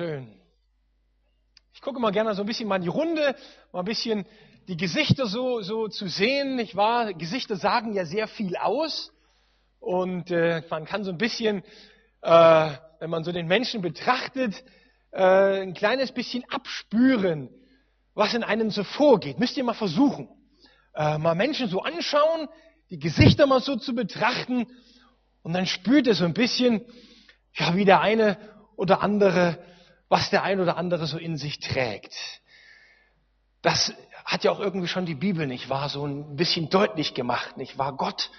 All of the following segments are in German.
Schön. Ich gucke mal gerne so ein bisschen mal in die Runde, mal ein bisschen die Gesichter so, so zu sehen, nicht wahr? Gesichter sagen ja sehr viel aus. Und äh, man kann so ein bisschen, äh, wenn man so den Menschen betrachtet, äh, ein kleines bisschen abspüren, was in einem so vorgeht. Müsst ihr mal versuchen. Äh, mal Menschen so anschauen, die Gesichter mal so zu betrachten. Und dann spürt ihr so ein bisschen, ja, wie der eine oder andere, was der ein oder andere so in sich trägt. Das hat ja auch irgendwie schon die Bibel, nicht wahr, so ein bisschen deutlich gemacht, nicht wahr? Gott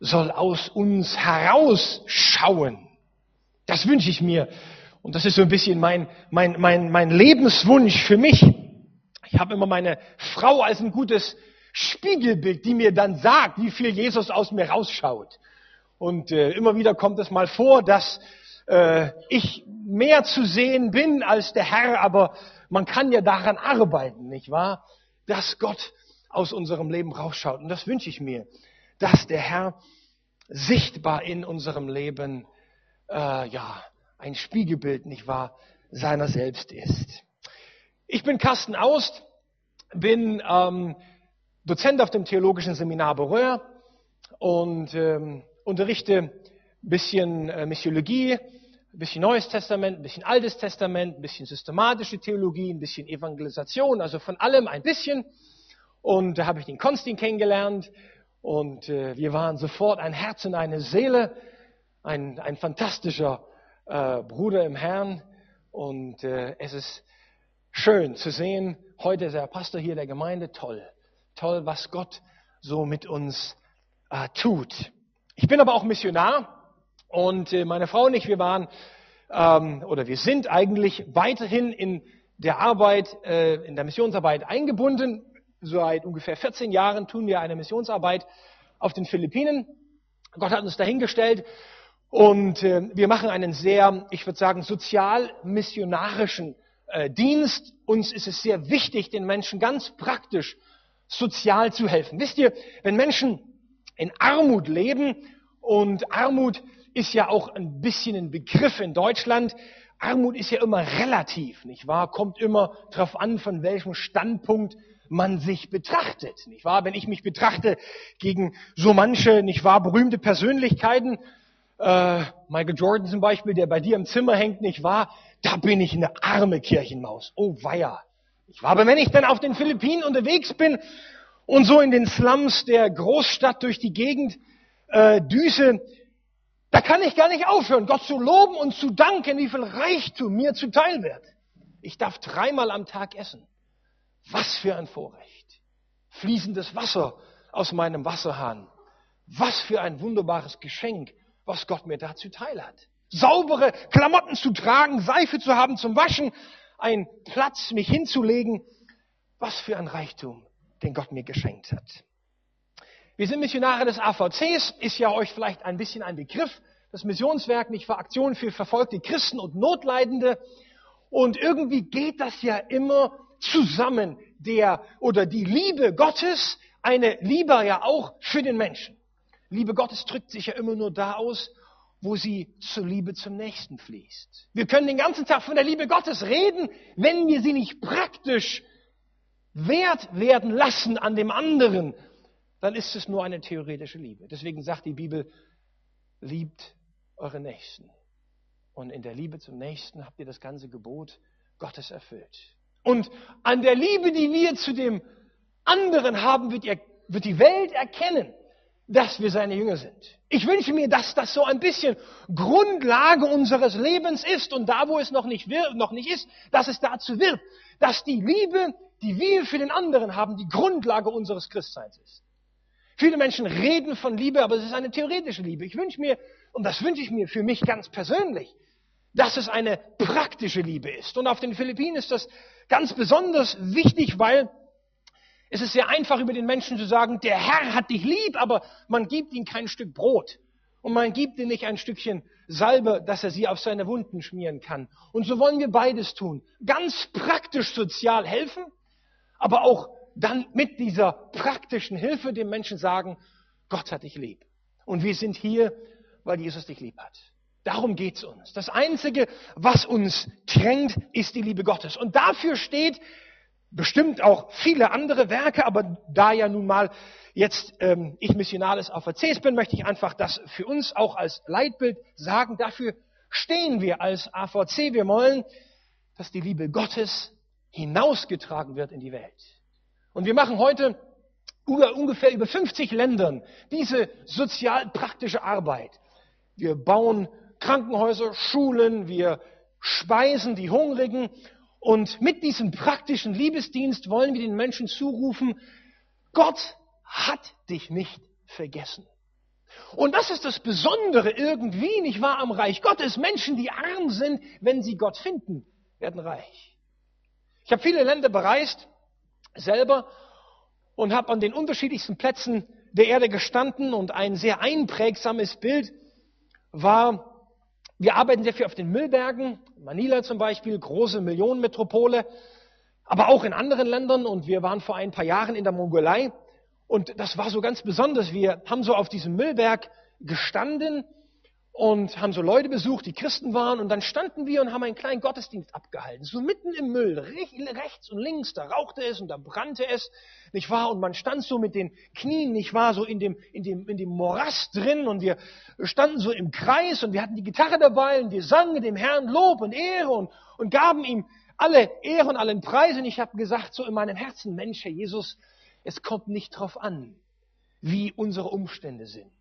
soll aus uns herausschauen. Das wünsche ich mir. Und das ist so ein bisschen mein, mein, mein, mein Lebenswunsch für mich. Ich habe immer meine Frau als ein gutes Spiegelbild, die mir dann sagt, wie viel Jesus aus mir rausschaut. Und äh, immer wieder kommt es mal vor, dass äh, ich mehr zu sehen bin als der Herr, aber man kann ja daran arbeiten, nicht wahr? Dass Gott aus unserem Leben rausschaut. Und das wünsche ich mir, dass der Herr sichtbar in unserem Leben, äh, ja, ein Spiegelbild, nicht wahr, seiner selbst ist. Ich bin Carsten Aust, bin ähm, Dozent auf dem Theologischen Seminar Beröhr und ähm, unterrichte ein bisschen äh, Missiologie, ein bisschen Neues Testament, ein bisschen Altes Testament, ein bisschen systematische Theologie, ein bisschen Evangelisation, also von allem ein bisschen. Und da habe ich den Konstin kennengelernt und äh, wir waren sofort ein Herz und eine Seele, ein, ein fantastischer äh, Bruder im Herrn. Und äh, es ist schön zu sehen, heute ist der Pastor hier der Gemeinde, toll, toll, was Gott so mit uns äh, tut. Ich bin aber auch Missionar und äh, meine Frau und ich, wir waren ähm, oder wir sind eigentlich weiterhin in der Arbeit, äh, in der Missionsarbeit eingebunden. Seit ungefähr 14 Jahren tun wir eine Missionsarbeit auf den Philippinen. Gott hat uns dahingestellt und äh, wir machen einen sehr, ich würde sagen, sozial-missionarischen äh, Dienst. Uns ist es sehr wichtig, den Menschen ganz praktisch sozial zu helfen. Wisst ihr, wenn Menschen in Armut leben und Armut ist ja auch ein bisschen ein Begriff in Deutschland. Armut ist ja immer relativ, nicht wahr? Kommt immer darauf an, von welchem Standpunkt man sich betrachtet, nicht wahr? Wenn ich mich betrachte gegen so manche, nicht wahr, berühmte Persönlichkeiten, äh, Michael Jordan zum Beispiel, der bei dir im Zimmer hängt, nicht wahr? Da bin ich eine arme Kirchenmaus. Oh weia. Ich war, aber wenn ich dann auf den Philippinen unterwegs bin und so in den Slums der Großstadt durch die Gegend äh, düse, da kann ich gar nicht aufhören, Gott zu loben und zu danken, wie viel Reichtum mir zuteil wird. Ich darf dreimal am Tag essen. Was für ein Vorrecht. Fließendes Wasser aus meinem Wasserhahn. Was für ein wunderbares Geschenk, was Gott mir dazu teil hat. Saubere Klamotten zu tragen, Seife zu haben zum Waschen, ein Platz, mich hinzulegen. Was für ein Reichtum, den Gott mir geschenkt hat. Wir sind Missionare des AVCs, ist ja euch vielleicht ein bisschen ein Begriff. Das Missionswerk nicht für Aktionen für verfolgte Christen und Notleidende. Und irgendwie geht das ja immer zusammen, der oder die Liebe Gottes, eine Liebe ja auch für den Menschen. Liebe Gottes drückt sich ja immer nur da aus, wo sie zur Liebe zum Nächsten fließt. Wir können den ganzen Tag von der Liebe Gottes reden, wenn wir sie nicht praktisch wert werden lassen an dem anderen, dann ist es nur eine theoretische Liebe. Deswegen sagt die Bibel, liebt eure Nächsten. Und in der Liebe zum Nächsten habt ihr das ganze Gebot Gottes erfüllt. Und an der Liebe, die wir zu dem anderen haben, wird, ihr, wird die Welt erkennen, dass wir seine Jünger sind. Ich wünsche mir, dass das so ein bisschen Grundlage unseres Lebens ist und da, wo es noch nicht, wird, noch nicht ist, dass es dazu wird, dass die Liebe, die wir für den anderen haben, die Grundlage unseres Christseins ist. Viele Menschen reden von Liebe, aber es ist eine theoretische Liebe. Ich wünsche mir, und das wünsche ich mir für mich ganz persönlich, dass es eine praktische Liebe ist. Und auf den Philippinen ist das ganz besonders wichtig, weil es ist sehr einfach über den Menschen zu sagen, der Herr hat dich lieb, aber man gibt ihm kein Stück Brot. Und man gibt ihm nicht ein Stückchen Salbe, dass er sie auf seine Wunden schmieren kann. Und so wollen wir beides tun. Ganz praktisch sozial helfen, aber auch dann mit dieser praktischen Hilfe dem Menschen sagen, Gott hat dich lieb. Und wir sind hier, weil Jesus dich lieb hat. Darum geht's uns. Das Einzige, was uns trennt, ist die Liebe Gottes. Und dafür steht bestimmt auch viele andere Werke, aber da ja nun mal jetzt ähm, ich Missionar des AVCs bin, möchte ich einfach das für uns auch als Leitbild sagen. Dafür stehen wir als AVC. Wir wollen, dass die Liebe Gottes hinausgetragen wird in die Welt. Und wir machen heute ungefähr über 50 Ländern diese sozial praktische Arbeit. Wir bauen Krankenhäuser, Schulen, wir speisen die Hungrigen und mit diesem praktischen Liebesdienst wollen wir den Menschen zurufen, Gott hat dich nicht vergessen. Und das ist das Besondere irgendwie, nicht wahr, am Reich Gottes. Menschen, die arm sind, wenn sie Gott finden, werden reich. Ich habe viele Länder bereist, selber, und habe an den unterschiedlichsten Plätzen der Erde gestanden und ein sehr einprägsames Bild war wir arbeiten sehr viel auf den Müllbergen, Manila zum Beispiel, große Millionenmetropole, aber auch in anderen Ländern. Und wir waren vor ein paar Jahren in der Mongolei. Und das war so ganz besonders. Wir haben so auf diesem Müllberg gestanden und haben so Leute besucht, die Christen waren. Und dann standen wir und haben einen kleinen Gottesdienst abgehalten. So mitten im Müll, rechts und links, da rauchte es und da brannte es, nicht wahr? Und man stand so mit den Knien, nicht wahr, so in dem, in dem, in dem Morast drin. Und wir standen so im Kreis und wir hatten die Gitarre dabei und wir sangen dem Herrn Lob und Ehre und, und gaben ihm alle Ehre und allen Preis. Und ich habe gesagt, so in meinem Herzen, Mensch, Herr Jesus, es kommt nicht drauf an, wie unsere Umstände sind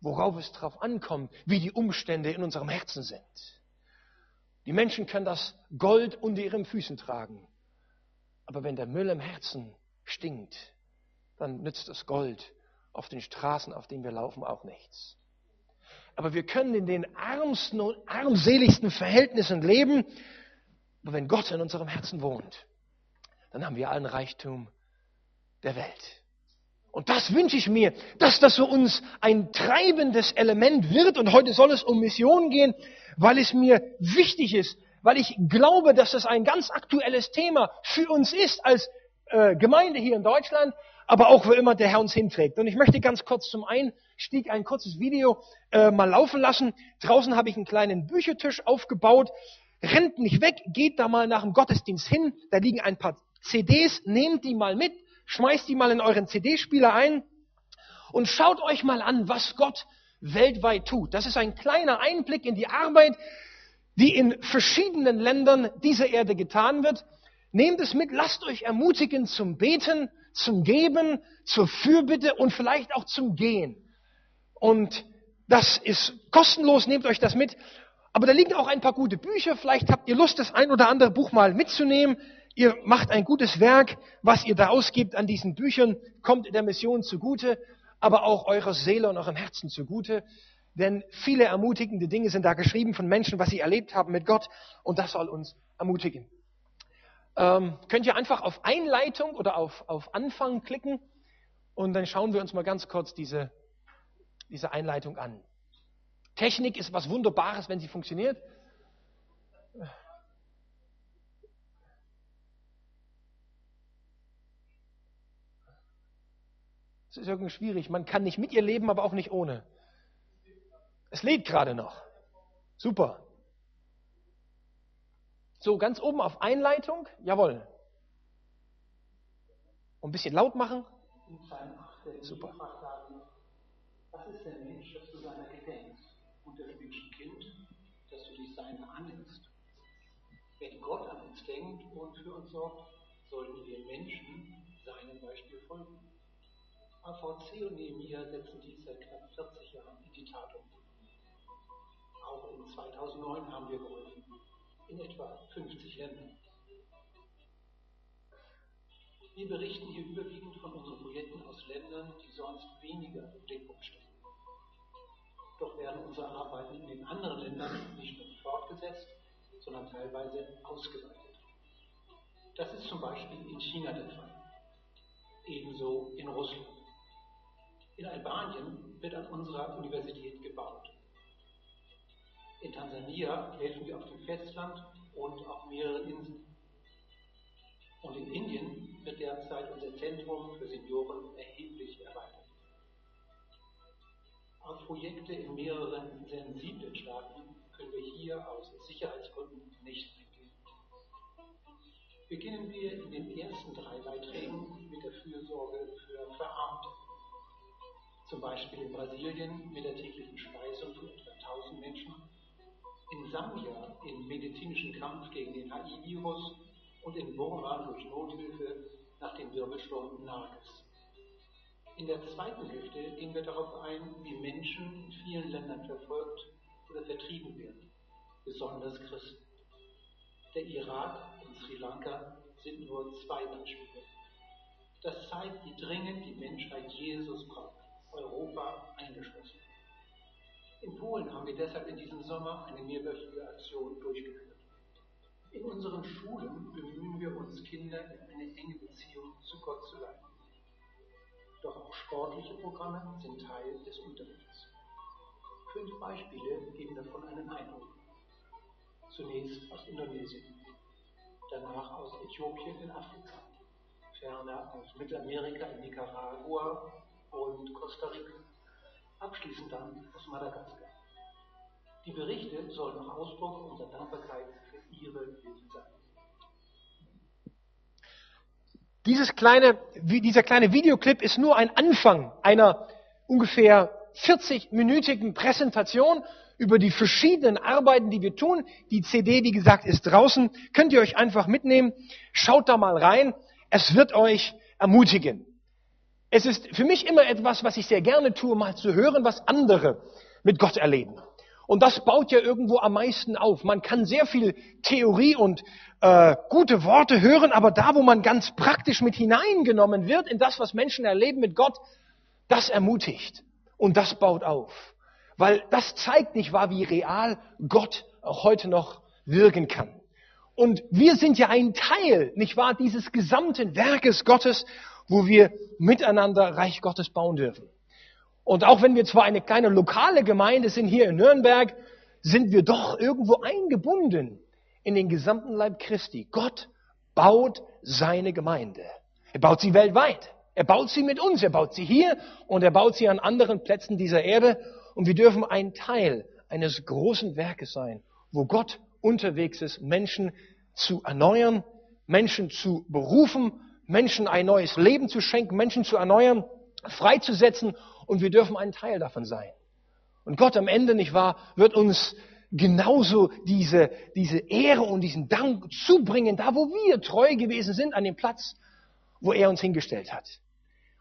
worauf es drauf ankommt, wie die Umstände in unserem Herzen sind. Die Menschen können das Gold unter ihren Füßen tragen. Aber wenn der Müll im Herzen stinkt, dann nützt das Gold auf den Straßen, auf denen wir laufen, auch nichts. Aber wir können in den ärmsten und armseligsten Verhältnissen leben. Aber wenn Gott in unserem Herzen wohnt, dann haben wir allen Reichtum der Welt. Und das wünsche ich mir, dass das für uns ein treibendes Element wird. Und heute soll es um Mission gehen, weil es mir wichtig ist, weil ich glaube, dass das ein ganz aktuelles Thema für uns ist als äh, Gemeinde hier in Deutschland, aber auch wo immer der Herr uns hinträgt. Und ich möchte ganz kurz zum Einstieg ein kurzes Video äh, mal laufen lassen. Draußen habe ich einen kleinen Büchertisch aufgebaut. Rennt nicht weg, geht da mal nach dem Gottesdienst hin. Da liegen ein paar CDs, nehmt die mal mit Schmeißt die mal in euren CD-Spieler ein und schaut euch mal an, was Gott weltweit tut. Das ist ein kleiner Einblick in die Arbeit, die in verschiedenen Ländern dieser Erde getan wird. Nehmt es mit, lasst euch ermutigen zum Beten, zum Geben, zur Fürbitte und vielleicht auch zum Gehen. Und das ist kostenlos, nehmt euch das mit. Aber da liegen auch ein paar gute Bücher. Vielleicht habt ihr Lust, das ein oder andere Buch mal mitzunehmen. Ihr macht ein gutes Werk, was ihr da ausgibt an diesen Büchern, kommt der Mission zugute, aber auch eurer Seele und eurem Herzen zugute. Denn viele ermutigende Dinge sind da geschrieben von Menschen, was sie erlebt haben mit Gott. Und das soll uns ermutigen. Ähm, könnt ihr einfach auf Einleitung oder auf, auf Anfang klicken und dann schauen wir uns mal ganz kurz diese, diese Einleitung an. Technik ist was Wunderbares, wenn sie funktioniert. Es ist irgendwie schwierig. Man kann nicht mit ihr leben, aber auch nicht ohne. Es lädt gerade noch. Super. So, ganz oben auf Einleitung. Jawohl. Und ein bisschen laut machen. Super. Was ist der Mensch, dass du seiner gedenkst? Und das Menschenkind, dass du dich seiner annimmst? Wenn Gott an uns denkt und für uns sorgt, sollten wir Menschen seinem Beispiel folgen. AVC und Nehemiah setzen dies seit knapp 40 Jahren in die Tat um. Auch in 2009 haben wir geholfen, in etwa 50 Ländern. Wir berichten hier überwiegend von unseren Projekten aus Ländern, die sonst weniger im Blickpunkt stehen. Doch werden unsere Arbeiten in den anderen Ländern nicht nur fortgesetzt, sondern teilweise ausgeweitet. Das ist zum Beispiel in China der Fall, ebenso in Russland. In Albanien wird an unserer Universität gebaut. In Tansania helfen wir auf dem Festland und auf mehreren Inseln. Und in Indien wird derzeit unser Zentrum für Senioren erheblich erweitert. Auf Projekte in mehreren sensiblen Staaten können wir hier aus Sicherheitsgründen nicht eingehen. Beginnen wir in den ersten drei Beiträgen mit der Fürsorge für Verarmte. Zum Beispiel in Brasilien mit der täglichen Speisung für etwa 1000 Menschen, in Sambia im medizinischen Kampf gegen den HIV-Virus und in Burma durch Nothilfe nach dem Wirbelsturm Nages. In der zweiten Hälfte gehen wir darauf ein, wie Menschen in vielen Ländern verfolgt oder vertrieben werden, besonders Christen. Der Irak und Sri Lanka sind nur zwei Beispiele. Das zeigt, wie dringend die Menschheit Jesus braucht, Europa eingeschlossen. In Polen haben wir deshalb in diesem Sommer eine mehrwöchige Aktion durchgeführt. In unseren Schulen bemühen wir uns, Kinder in eine enge Beziehung zu Gott zu leiten. Doch auch sportliche Programme sind Teil des Unterrichts. Fünf Beispiele geben davon einen Eindruck. Zunächst aus Indonesien, danach aus Äthiopien in Afrika, ferner aus Mittelamerika in Nicaragua und Costa Rica, abschließend dann aus Madagaskar. Die Berichte sollen auch Ausdruck unserer Dankbarkeit für Ihre Hilfe sein. Dieses kleine, dieser kleine Videoclip ist nur ein Anfang einer ungefähr 40-minütigen Präsentation über die verschiedenen Arbeiten, die wir tun. Die CD, wie gesagt, ist draußen. Könnt ihr euch einfach mitnehmen. Schaut da mal rein. Es wird euch ermutigen. Es ist für mich immer etwas, was ich sehr gerne tue, mal zu hören, was andere mit Gott erleben. Und das baut ja irgendwo am meisten auf. Man kann sehr viel Theorie und äh, gute Worte hören, aber da, wo man ganz praktisch mit hineingenommen wird in das, was Menschen erleben mit Gott, das ermutigt und das baut auf. Weil das zeigt nicht wahr, wie real Gott auch heute noch wirken kann. Und wir sind ja ein Teil, nicht wahr, dieses gesamten Werkes Gottes, wo wir miteinander Reich Gottes bauen dürfen. Und auch wenn wir zwar eine kleine lokale Gemeinde sind hier in Nürnberg, sind wir doch irgendwo eingebunden in den gesamten Leib Christi. Gott baut seine Gemeinde. Er baut sie weltweit. Er baut sie mit uns. Er baut sie hier und er baut sie an anderen Plätzen dieser Erde. Und wir dürfen ein Teil eines großen Werkes sein, wo Gott unterwegs ist, Menschen zu erneuern, Menschen zu berufen, Menschen ein neues Leben zu schenken, Menschen zu erneuern, freizusetzen und wir dürfen ein Teil davon sein. Und Gott am Ende, nicht wahr, wird uns genauso diese, diese Ehre und diesen Dank zubringen, da wo wir treu gewesen sind, an dem Platz, wo er uns hingestellt hat.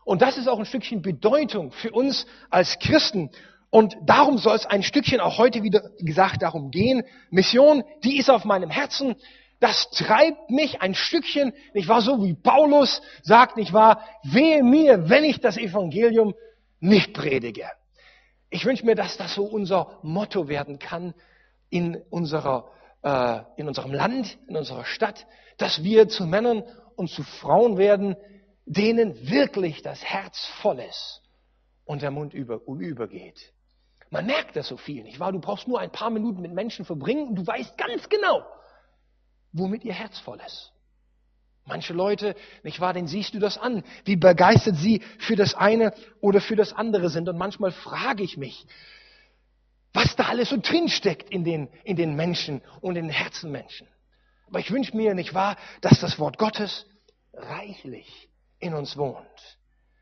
Und das ist auch ein Stückchen Bedeutung für uns als Christen. Und darum soll es ein Stückchen auch heute wieder gesagt darum gehen. Mission, die ist auf meinem Herzen. Das treibt mich ein Stückchen, nicht wahr, so wie Paulus sagt, nicht wahr, wehe mir, wenn ich das Evangelium nicht predige. Ich wünsche mir, dass das so unser Motto werden kann, in, unserer, äh, in unserem Land, in unserer Stadt, dass wir zu Männern und zu Frauen werden, denen wirklich das Herz voll ist und der Mund über, übergeht. Man merkt das so viel, nicht wahr? Du brauchst nur ein paar Minuten mit Menschen verbringen und du weißt ganz genau, womit ihr Herz voll ist. Manche Leute, nicht wahr, den siehst du das an, wie begeistert sie für das eine oder für das andere sind. Und manchmal frage ich mich, was da alles so drinsteckt in den, in den Menschen und in den Herzen Menschen. Aber ich wünsche mir, nicht wahr, dass das Wort Gottes reichlich in uns wohnt.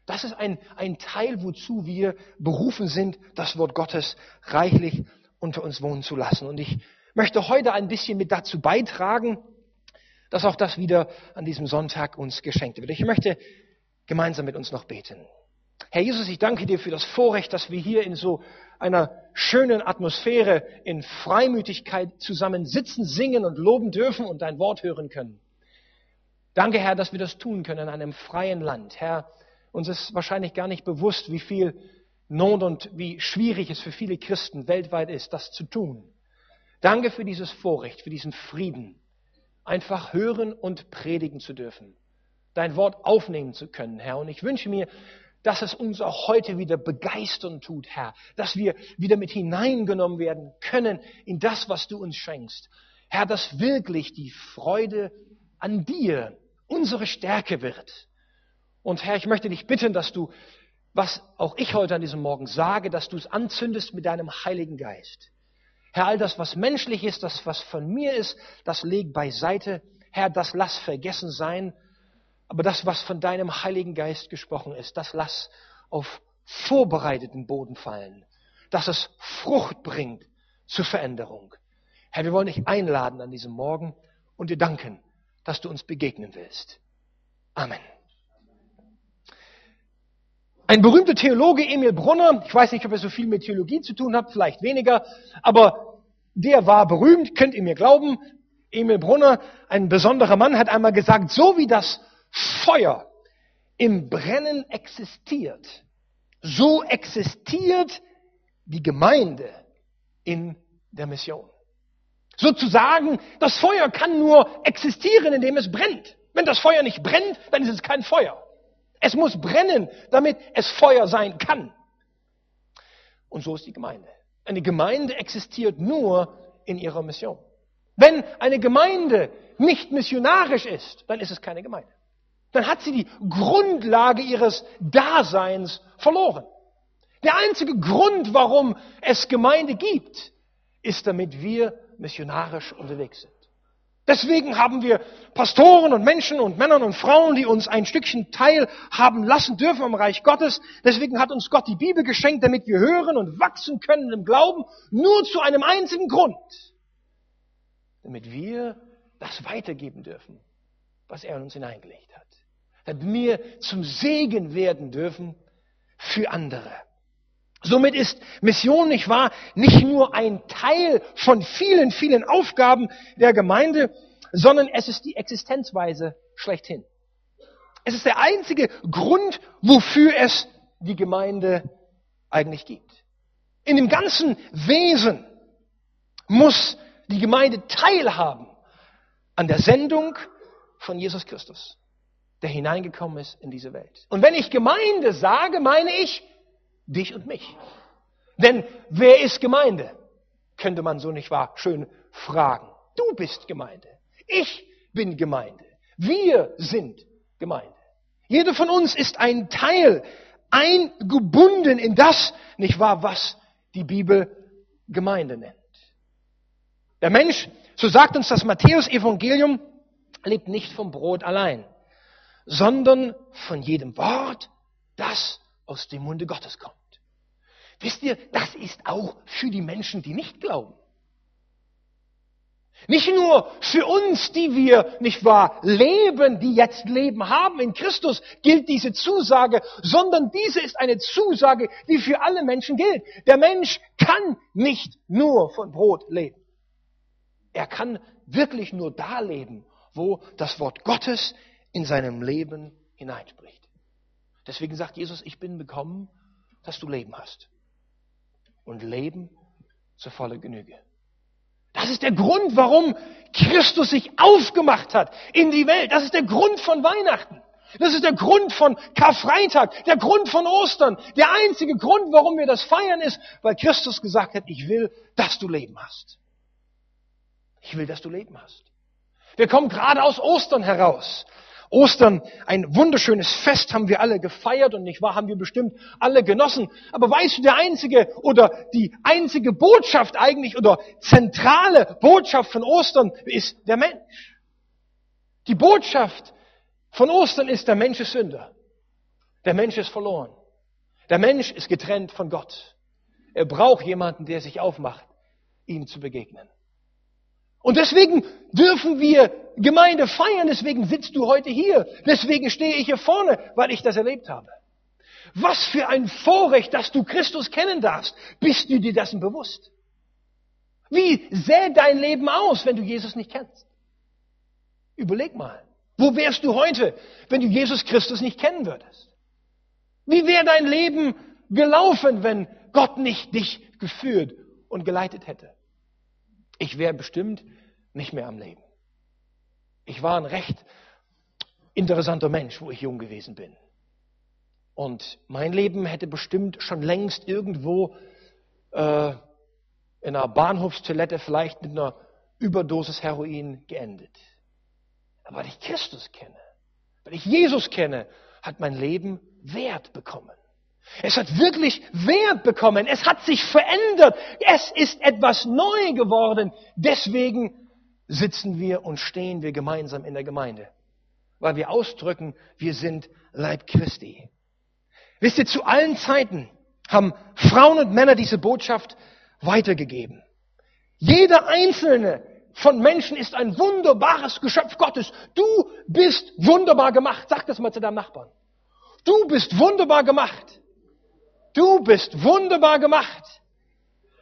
Das ist ein, ein Teil, wozu wir berufen sind, das Wort Gottes reichlich unter uns wohnen zu lassen. Und ich möchte heute ein bisschen mit dazu beitragen, dass auch das wieder an diesem Sonntag uns geschenkt wird. Ich möchte gemeinsam mit uns noch beten. Herr Jesus, ich danke dir für das Vorrecht, dass wir hier in so einer schönen Atmosphäre in Freimütigkeit zusammen sitzen, singen und loben dürfen und dein Wort hören können. Danke, Herr, dass wir das tun können in einem freien Land. Herr, uns ist wahrscheinlich gar nicht bewusst, wie viel Not und wie schwierig es für viele Christen weltweit ist, das zu tun. Danke für dieses Vorrecht, für diesen Frieden, einfach hören und predigen zu dürfen, dein Wort aufnehmen zu können, Herr. Und ich wünsche mir, dass es uns auch heute wieder begeistern tut, Herr, dass wir wieder mit hineingenommen werden können in das, was du uns schenkst. Herr, dass wirklich die Freude an dir unsere Stärke wird. Und Herr, ich möchte dich bitten, dass du, was auch ich heute an diesem Morgen sage, dass du es anzündest mit deinem Heiligen Geist. Herr, all das, was menschlich ist, das, was von mir ist, das leg beiseite. Herr, das lass vergessen sein. Aber das, was von deinem Heiligen Geist gesprochen ist, das lass auf vorbereiteten Boden fallen, dass es Frucht bringt zur Veränderung. Herr, wir wollen dich einladen an diesem Morgen und dir danken, dass du uns begegnen willst. Amen. Ein berühmter Theologe, Emil Brunner, ich weiß nicht, ob er so viel mit Theologie zu tun hat, vielleicht weniger, aber der war berühmt, könnt ihr mir glauben. Emil Brunner, ein besonderer Mann, hat einmal gesagt, so wie das Feuer im Brennen existiert, so existiert die Gemeinde in der Mission. Sozusagen, das Feuer kann nur existieren, indem es brennt. Wenn das Feuer nicht brennt, dann ist es kein Feuer. Es muss brennen, damit es Feuer sein kann. Und so ist die Gemeinde. Eine Gemeinde existiert nur in ihrer Mission. Wenn eine Gemeinde nicht missionarisch ist, dann ist es keine Gemeinde. Dann hat sie die Grundlage ihres Daseins verloren. Der einzige Grund, warum es Gemeinde gibt, ist, damit wir missionarisch unterwegs sind. Deswegen haben wir Pastoren und Menschen und Männern und Frauen, die uns ein Stückchen teilhaben lassen dürfen am Reich Gottes. Deswegen hat uns Gott die Bibel geschenkt, damit wir hören und wachsen können im Glauben, nur zu einem einzigen Grund. Damit wir das weitergeben dürfen, was er in uns hineingelegt hat. Damit wir zum Segen werden dürfen für andere. Somit ist Mission nicht wahr, nicht nur ein Teil von vielen, vielen Aufgaben der Gemeinde, sondern es ist die Existenzweise schlechthin. Es ist der einzige Grund, wofür es die Gemeinde eigentlich gibt. In dem ganzen Wesen muss die Gemeinde teilhaben an der Sendung von Jesus Christus, der hineingekommen ist in diese Welt. Und wenn ich Gemeinde sage, meine ich Dich und mich. Denn wer ist Gemeinde? Könnte man so nicht wahr schön fragen. Du bist Gemeinde. Ich bin Gemeinde. Wir sind Gemeinde. Jeder von uns ist ein Teil, eingebunden in das, nicht wahr, was die Bibel Gemeinde nennt. Der Mensch, so sagt uns das Matthäus-Evangelium, lebt nicht vom Brot allein, sondern von jedem Wort, das aus dem Munde Gottes kommt. Wisst ihr, das ist auch für die Menschen, die nicht glauben. Nicht nur für uns, die wir, nicht wahr, leben, die jetzt Leben haben in Christus, gilt diese Zusage, sondern diese ist eine Zusage, die für alle Menschen gilt. Der Mensch kann nicht nur von Brot leben. Er kann wirklich nur da leben, wo das Wort Gottes in seinem Leben hineinspricht. Deswegen sagt Jesus, ich bin gekommen, dass du Leben hast. Und Leben zur volle Genüge. Das ist der Grund, warum Christus sich aufgemacht hat in die Welt. Das ist der Grund von Weihnachten. Das ist der Grund von Karfreitag, der Grund von Ostern. Der einzige Grund, warum wir das feiern, ist, weil Christus gesagt hat, ich will, dass du Leben hast. Ich will, dass du Leben hast. Wir kommen gerade aus Ostern heraus. Ostern, ein wunderschönes Fest haben wir alle gefeiert und nicht wahr, haben wir bestimmt alle genossen. Aber weißt du, der einzige oder die einzige Botschaft eigentlich oder zentrale Botschaft von Ostern ist der Mensch. Die Botschaft von Ostern ist, der Mensch ist Sünder. Der Mensch ist verloren. Der Mensch ist getrennt von Gott. Er braucht jemanden, der sich aufmacht, ihm zu begegnen. Und deswegen dürfen wir Gemeinde feiern, deswegen sitzt du heute hier, deswegen stehe ich hier vorne, weil ich das erlebt habe. Was für ein Vorrecht, dass du Christus kennen darfst. Bist du dir dessen bewusst? Wie sähe dein Leben aus, wenn du Jesus nicht kennst? Überleg mal. Wo wärst du heute, wenn du Jesus Christus nicht kennen würdest? Wie wäre dein Leben gelaufen, wenn Gott nicht dich geführt und geleitet hätte? Ich wäre bestimmt nicht mehr am Leben. Ich war ein recht interessanter Mensch, wo ich jung gewesen bin. Und mein Leben hätte bestimmt schon längst irgendwo äh, in einer Bahnhofstoilette vielleicht mit einer Überdosis Heroin geendet. Aber weil ich Christus kenne, weil ich Jesus kenne, hat mein Leben Wert bekommen. Es hat wirklich Wert bekommen. Es hat sich verändert. Es ist etwas neu geworden. Deswegen sitzen wir und stehen wir gemeinsam in der Gemeinde. Weil wir ausdrücken, wir sind Leib Christi. Wisst ihr, zu allen Zeiten haben Frauen und Männer diese Botschaft weitergegeben. Jeder einzelne von Menschen ist ein wunderbares Geschöpf Gottes. Du bist wunderbar gemacht. Sag das mal zu deinem Nachbarn. Du bist wunderbar gemacht. Du bist wunderbar gemacht.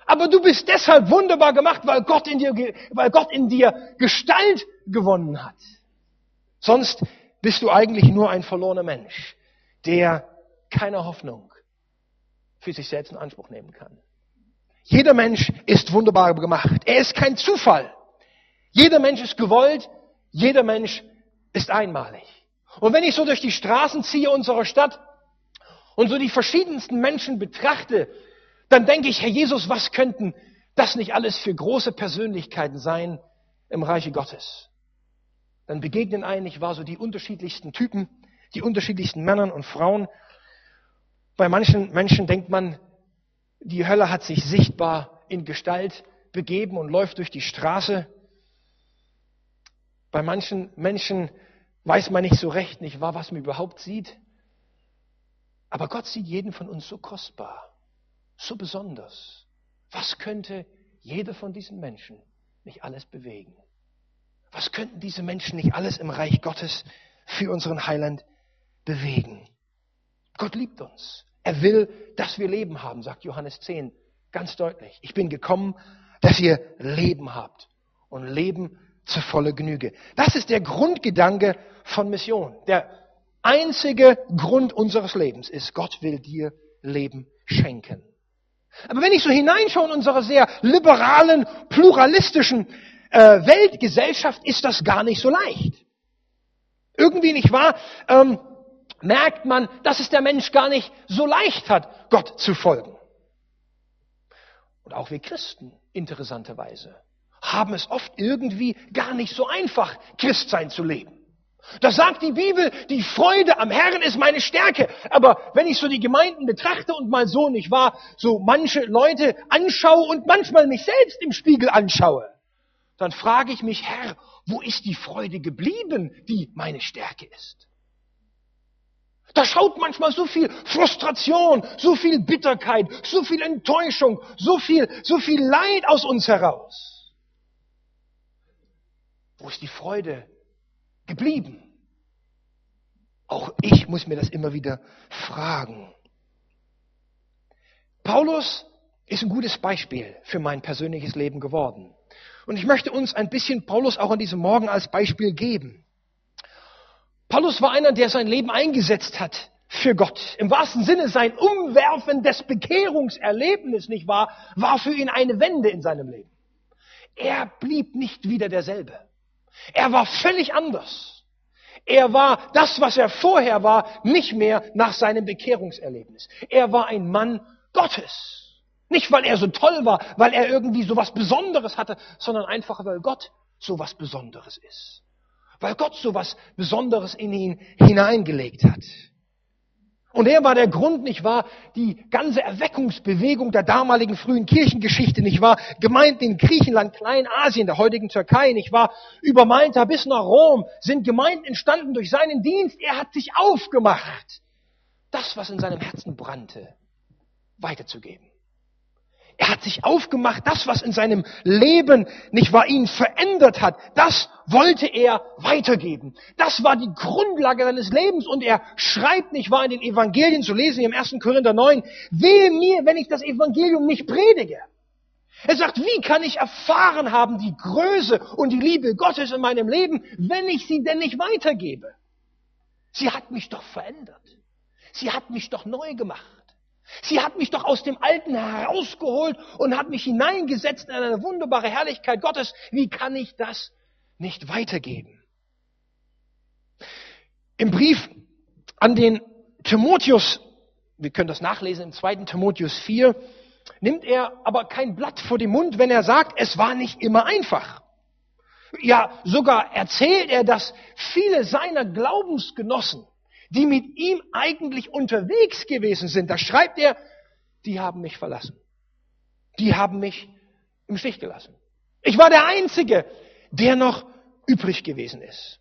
Aber du bist deshalb wunderbar gemacht, weil Gott in dir, weil Gott in dir Gestalt gewonnen hat. Sonst bist du eigentlich nur ein verlorener Mensch, der keine Hoffnung für sich selbst in Anspruch nehmen kann. Jeder Mensch ist wunderbar gemacht. Er ist kein Zufall. Jeder Mensch ist gewollt. Jeder Mensch ist einmalig. Und wenn ich so durch die Straßen ziehe unserer Stadt und so die verschiedensten Menschen betrachte, dann denke ich, Herr Jesus, was könnten das nicht alles für große Persönlichkeiten sein im Reiche Gottes? Dann begegnen eigentlich war so die unterschiedlichsten Typen, die unterschiedlichsten Männern und Frauen. Bei manchen Menschen denkt man, die Hölle hat sich sichtbar in Gestalt begeben und läuft durch die Straße. Bei manchen Menschen weiß man nicht so recht, nicht wahr, was man überhaupt sieht. Aber Gott sieht jeden von uns so kostbar, so besonders. Was könnte jeder von diesen Menschen nicht alles bewegen? Was könnten diese Menschen nicht alles im Reich Gottes für unseren Heiland bewegen? Gott liebt uns. Er will, dass wir Leben haben, sagt Johannes 10 ganz deutlich. Ich bin gekommen, dass ihr Leben habt und Leben zur volle Genüge. Das ist der Grundgedanke von Mission. Der einzige Grund unseres Lebens ist, Gott will dir Leben schenken. Aber wenn ich so hineinschaue in unsere sehr liberalen, pluralistischen äh, Weltgesellschaft, ist das gar nicht so leicht. Irgendwie nicht wahr? Ähm, merkt man, dass es der Mensch gar nicht so leicht hat, Gott zu folgen. Und auch wir Christen, interessanterweise, haben es oft irgendwie gar nicht so einfach, Christsein zu leben. Da sagt die Bibel, die Freude am Herrn ist meine Stärke. Aber wenn ich so die Gemeinden betrachte und mal so nicht wahr, so manche Leute anschaue und manchmal mich selbst im Spiegel anschaue, dann frage ich mich, Herr, wo ist die Freude geblieben, die meine Stärke ist? Da schaut manchmal so viel Frustration, so viel Bitterkeit, so viel Enttäuschung, so viel, so viel Leid aus uns heraus. Wo ist die Freude geblieben? Auch ich muss mir das immer wieder fragen. Paulus ist ein gutes Beispiel für mein persönliches Leben geworden. Und ich möchte uns ein bisschen Paulus auch an diesem Morgen als Beispiel geben. Paulus war einer, der sein Leben eingesetzt hat für Gott. Im wahrsten Sinne sein Umwerfen des Bekehrungserlebnis, nicht wahr, war für ihn eine Wende in seinem Leben. Er blieb nicht wieder derselbe. Er war völlig anders. Er war das, was er vorher war, nicht mehr nach seinem Bekehrungserlebnis. Er war ein Mann Gottes. Nicht, weil er so toll war, weil er irgendwie so was Besonderes hatte, sondern einfach, weil Gott so was Besonderes ist weil Gott so was Besonderes in ihn hineingelegt hat. Und er war der Grund, nicht wahr, die ganze Erweckungsbewegung der damaligen frühen Kirchengeschichte, nicht wahr, gemeint in Griechenland, Kleinasien, der heutigen Türkei, nicht wahr, über Malta bis nach Rom sind Gemeinden entstanden durch seinen Dienst. Er hat sich aufgemacht, das, was in seinem Herzen brannte, weiterzugeben. Er hat sich aufgemacht, das, was in seinem Leben nicht war, ihn verändert hat, das wollte er weitergeben. Das war die Grundlage seines Lebens und er schreibt nicht wahr in den Evangelien zu lesen, im 1. Korinther 9, wehe mir, wenn ich das Evangelium nicht predige. Er sagt, wie kann ich erfahren haben die Größe und die Liebe Gottes in meinem Leben, wenn ich sie denn nicht weitergebe? Sie hat mich doch verändert. Sie hat mich doch neu gemacht. Sie hat mich doch aus dem Alten herausgeholt und hat mich hineingesetzt in eine wunderbare Herrlichkeit Gottes. Wie kann ich das nicht weitergeben? Im Brief an den Timotheus, wir können das nachlesen im 2. Timotheus 4, nimmt er aber kein Blatt vor den Mund, wenn er sagt, es war nicht immer einfach. Ja, sogar erzählt er, dass viele seiner Glaubensgenossen die mit ihm eigentlich unterwegs gewesen sind, da schreibt er, die haben mich verlassen. Die haben mich im Stich gelassen. Ich war der Einzige, der noch übrig gewesen ist.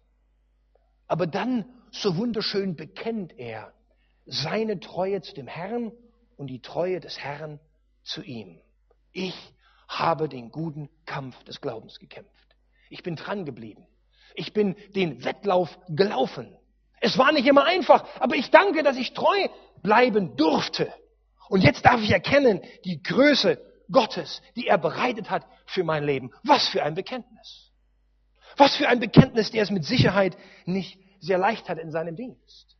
Aber dann, so wunderschön bekennt er seine Treue zu dem Herrn und die Treue des Herrn zu ihm. Ich habe den guten Kampf des Glaubens gekämpft. Ich bin dran geblieben. Ich bin den Wettlauf gelaufen. Es war nicht immer einfach, aber ich danke, dass ich treu bleiben durfte. Und jetzt darf ich erkennen die Größe Gottes, die er bereitet hat für mein Leben. Was für ein Bekenntnis. Was für ein Bekenntnis, der es mit Sicherheit nicht sehr leicht hat in seinem Dienst.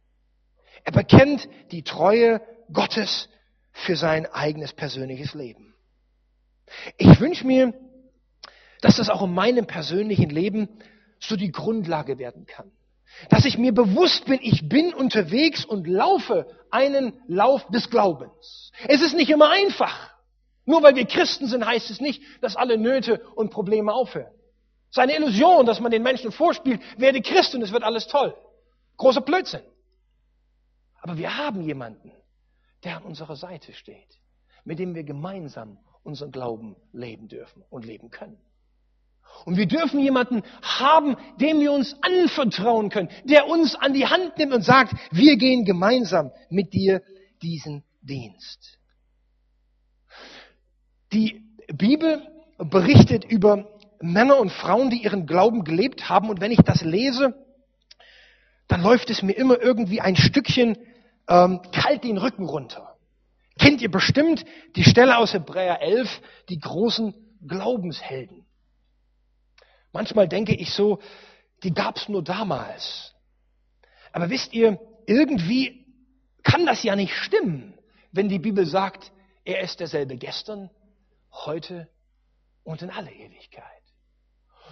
Er bekennt die Treue Gottes für sein eigenes persönliches Leben. Ich wünsche mir, dass das auch in meinem persönlichen Leben so die Grundlage werden kann. Dass ich mir bewusst bin, ich bin unterwegs und laufe einen Lauf des Glaubens. Es ist nicht immer einfach. Nur weil wir Christen sind, heißt es nicht, dass alle Nöte und Probleme aufhören. Es ist eine Illusion, dass man den Menschen vorspielt, werde Christ und es wird alles toll. Großer Blödsinn. Aber wir haben jemanden, der an unserer Seite steht, mit dem wir gemeinsam unseren Glauben leben dürfen und leben können. Und wir dürfen jemanden haben, dem wir uns anvertrauen können, der uns an die Hand nimmt und sagt, wir gehen gemeinsam mit dir diesen Dienst. Die Bibel berichtet über Männer und Frauen, die ihren Glauben gelebt haben. Und wenn ich das lese, dann läuft es mir immer irgendwie ein Stückchen ähm, kalt den Rücken runter. Kennt ihr bestimmt die Stelle aus Hebräer 11, die großen Glaubenshelden. Manchmal denke ich so, die gab's nur damals. Aber wisst ihr, irgendwie kann das ja nicht stimmen, wenn die Bibel sagt, er ist derselbe gestern, heute und in alle Ewigkeit.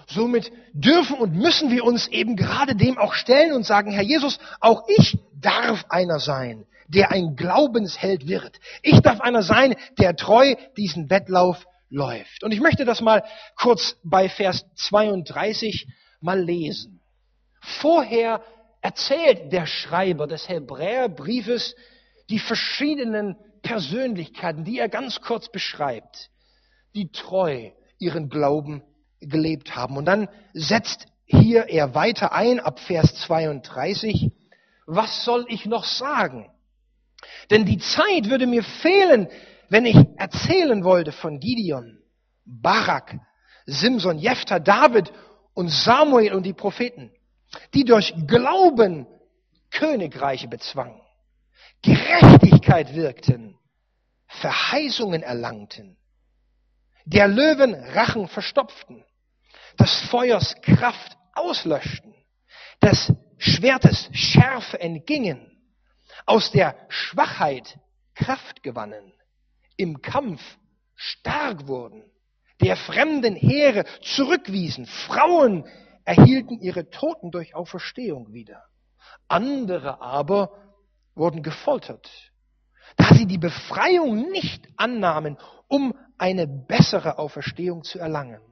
Somit dürfen und müssen wir uns eben gerade dem auch stellen und sagen, Herr Jesus, auch ich darf einer sein, der ein Glaubensheld wird. Ich darf einer sein, der treu diesen Wettlauf läuft. Und ich möchte das mal kurz bei Vers 32 mal lesen. Vorher erzählt der Schreiber des Hebräerbriefes die verschiedenen Persönlichkeiten, die er ganz kurz beschreibt, die treu ihren Glauben gelebt haben. Und dann setzt hier er weiter ein ab Vers 32. Was soll ich noch sagen? Denn die Zeit würde mir fehlen, wenn ich erzählen wollte von Gideon, Barak, Simson, Jephthah, David und Samuel und die Propheten, die durch Glauben Königreiche bezwangen, Gerechtigkeit wirkten, Verheißungen erlangten, der Löwen Rachen verstopften, des Feuers Kraft auslöschten, des Schwertes Schärfe entgingen, aus der Schwachheit Kraft gewannen, im Kampf stark wurden, der fremden Heere zurückwiesen, Frauen erhielten ihre Toten durch Auferstehung wieder. Andere aber wurden gefoltert, da sie die Befreiung nicht annahmen, um eine bessere Auferstehung zu erlangen.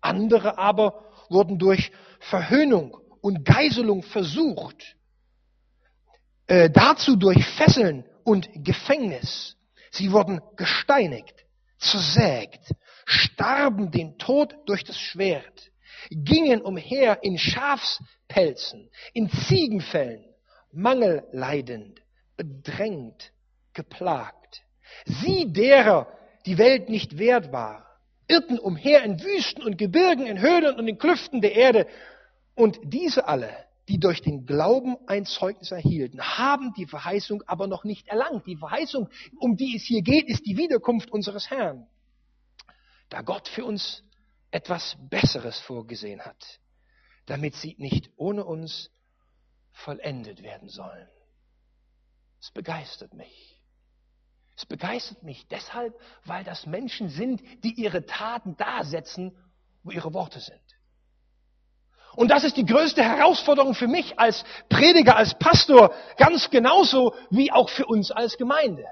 Andere aber wurden durch Verhöhnung und Geiselung versucht, äh, dazu durch Fesseln und Gefängnis. Sie wurden gesteinigt, zersägt, starben den Tod durch das Schwert, gingen umher in Schafspelzen, in Ziegenfällen, mangelleidend, bedrängt, geplagt. Sie derer, die Welt nicht wert war, irrten umher in Wüsten und Gebirgen, in Höhlen und in Klüften der Erde. Und diese alle, die durch den Glauben ein Zeugnis erhielten, haben die Verheißung aber noch nicht erlangt. Die Verheißung, um die es hier geht, ist die Wiederkunft unseres Herrn. Da Gott für uns etwas Besseres vorgesehen hat, damit sie nicht ohne uns vollendet werden sollen. Es begeistert mich. Es begeistert mich deshalb, weil das Menschen sind, die ihre Taten da setzen, wo ihre Worte sind. Und das ist die größte Herausforderung für mich als Prediger, als Pastor, ganz genauso wie auch für uns als Gemeinde.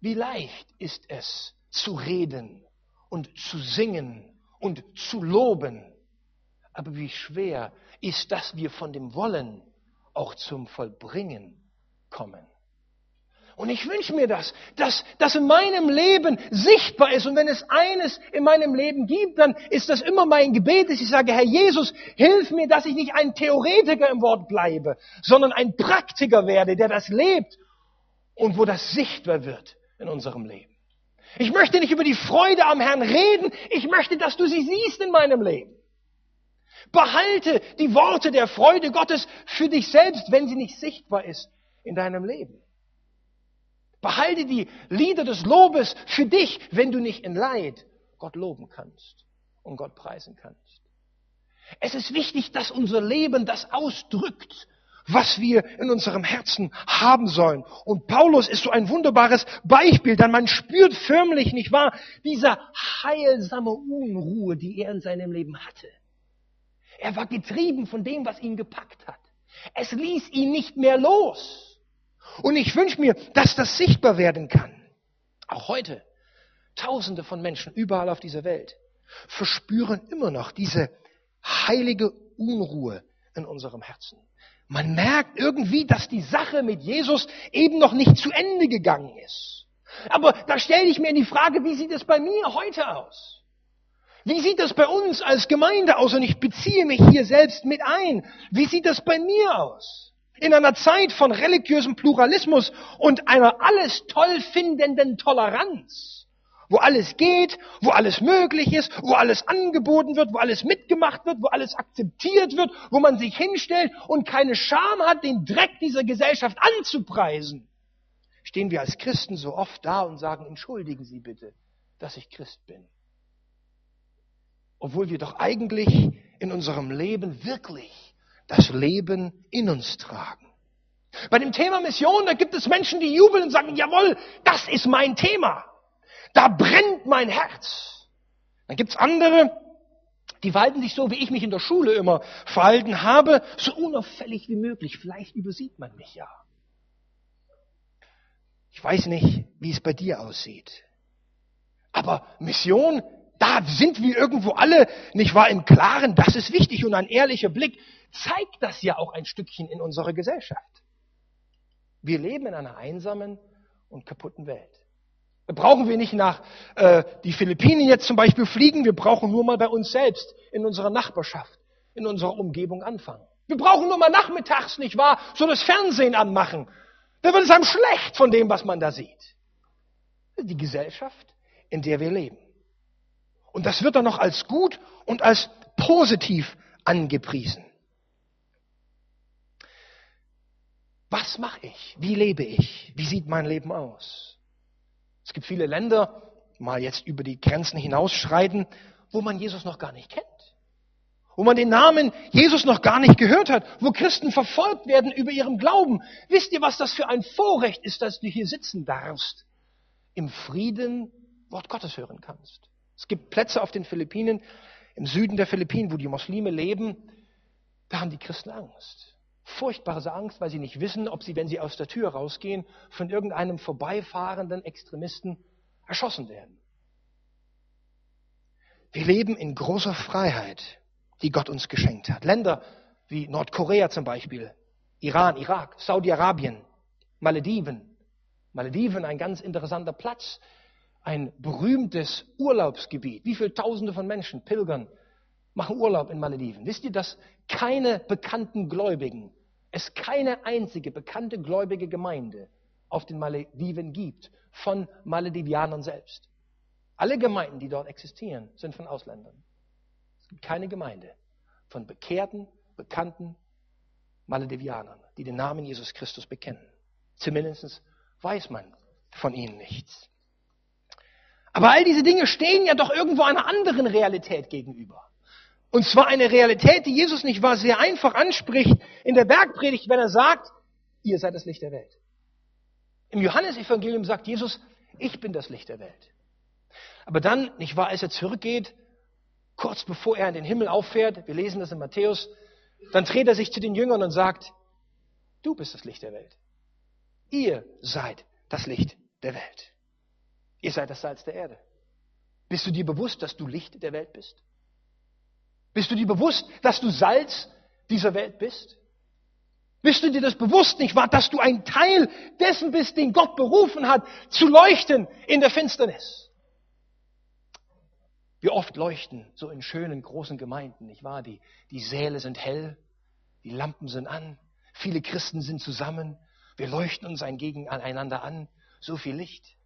Wie leicht ist es zu reden und zu singen und zu loben. Aber wie schwer ist, dass wir von dem Wollen auch zum Vollbringen kommen. Und ich wünsche mir das, dass das in meinem Leben sichtbar ist. Und wenn es eines in meinem Leben gibt, dann ist das immer mein Gebet, dass ich sage, Herr Jesus, hilf mir, dass ich nicht ein Theoretiker im Wort bleibe, sondern ein Praktiker werde, der das lebt und wo das sichtbar wird in unserem Leben. Ich möchte nicht über die Freude am Herrn reden, ich möchte, dass du sie siehst in meinem Leben. Behalte die Worte der Freude Gottes für dich selbst, wenn sie nicht sichtbar ist in deinem Leben. Behalte die Lieder des Lobes für dich, wenn du nicht in Leid Gott loben kannst und Gott preisen kannst. Es ist wichtig, dass unser Leben das ausdrückt, was wir in unserem Herzen haben sollen. Und Paulus ist so ein wunderbares Beispiel, denn man spürt förmlich, nicht wahr, diese heilsame Unruhe, die er in seinem Leben hatte. Er war getrieben von dem, was ihn gepackt hat. Es ließ ihn nicht mehr los. Und ich wünsche mir, dass das sichtbar werden kann. Auch heute. Tausende von Menschen überall auf dieser Welt verspüren immer noch diese heilige Unruhe in unserem Herzen. Man merkt irgendwie, dass die Sache mit Jesus eben noch nicht zu Ende gegangen ist. Aber da stelle ich mir die Frage, wie sieht es bei mir heute aus? Wie sieht es bei uns als Gemeinde aus? Und ich beziehe mich hier selbst mit ein. Wie sieht es bei mir aus? In einer Zeit von religiösem Pluralismus und einer alles toll findenden Toleranz, wo alles geht, wo alles möglich ist, wo alles angeboten wird, wo alles mitgemacht wird, wo alles akzeptiert wird, wo man sich hinstellt und keine Scham hat, den Dreck dieser Gesellschaft anzupreisen, stehen wir als Christen so oft da und sagen, entschuldigen Sie bitte, dass ich Christ bin. Obwohl wir doch eigentlich in unserem Leben wirklich das Leben in uns tragen. Bei dem Thema Mission, da gibt es Menschen, die jubeln und sagen, jawohl, das ist mein Thema. Da brennt mein Herz. Dann gibt es andere, die verhalten sich so, wie ich mich in der Schule immer verhalten habe, so unauffällig wie möglich. Vielleicht übersieht man mich ja. Ich weiß nicht, wie es bei dir aussieht. Aber Mission, da sind wir irgendwo alle, nicht wahr, im Klaren, das ist wichtig und ein ehrlicher Blick zeigt das ja auch ein Stückchen in unserer Gesellschaft. Wir leben in einer einsamen und kaputten Welt. Da brauchen wir nicht nach äh, die Philippinen jetzt zum Beispiel fliegen, wir brauchen nur mal bei uns selbst, in unserer Nachbarschaft, in unserer Umgebung anfangen. Wir brauchen nur mal nachmittags, nicht wahr, so das Fernsehen anmachen. Da wird es einem schlecht von dem, was man da sieht. Die Gesellschaft, in der wir leben. Und das wird dann noch als gut und als positiv angepriesen. Was mache ich? Wie lebe ich? Wie sieht mein Leben aus? Es gibt viele Länder, mal jetzt über die Grenzen hinausschreiten, wo man Jesus noch gar nicht kennt. Wo man den Namen Jesus noch gar nicht gehört hat, wo Christen verfolgt werden über ihrem Glauben. Wisst ihr, was das für ein Vorrecht ist, dass du hier sitzen darfst? Im Frieden Wort Gottes hören kannst. Es gibt Plätze auf den Philippinen, im Süden der Philippinen, wo die Muslime leben, da haben die Christen Angst furchtbare Angst, weil sie nicht wissen, ob sie, wenn sie aus der Tür rausgehen, von irgendeinem vorbeifahrenden Extremisten erschossen werden. Wir leben in großer Freiheit, die Gott uns geschenkt hat. Länder wie Nordkorea zum Beispiel, Iran, Irak, Saudi-Arabien, Malediven. Malediven, ein ganz interessanter Platz, ein berühmtes Urlaubsgebiet. Wie viele Tausende von Menschen pilgern machen Urlaub in Malediven. Wisst ihr, dass keine bekannten Gläubigen, es keine einzige bekannte gläubige Gemeinde auf den Malediven gibt von Maledivianern selbst? Alle Gemeinden, die dort existieren, sind von Ausländern. Es gibt keine Gemeinde von bekehrten, bekannten Maledivianern, die den Namen Jesus Christus bekennen. Zumindest weiß man von ihnen nichts. Aber all diese Dinge stehen ja doch irgendwo einer anderen Realität gegenüber. Und zwar eine Realität, die Jesus nicht wahr sehr einfach anspricht in der Bergpredigt, wenn er sagt, ihr seid das Licht der Welt. Im Johannesevangelium sagt Jesus, ich bin das Licht der Welt. Aber dann, nicht wahr, als er zurückgeht, kurz bevor er in den Himmel auffährt, wir lesen das in Matthäus, dann dreht er sich zu den Jüngern und sagt, du bist das Licht der Welt. Ihr seid das Licht der Welt. Ihr seid das Salz der Erde. Bist du dir bewusst, dass du Licht der Welt bist? Bist du dir bewusst, dass du Salz dieser Welt bist? Bist du dir das bewusst nicht wahr, dass du ein Teil dessen bist, den Gott berufen hat, zu leuchten in der Finsternis? Wie oft leuchten so in schönen großen Gemeinden, nicht wahr? Die, die Säle sind hell, die Lampen sind an, viele Christen sind zusammen, wir leuchten uns ein gegen aneinander an, so viel Licht.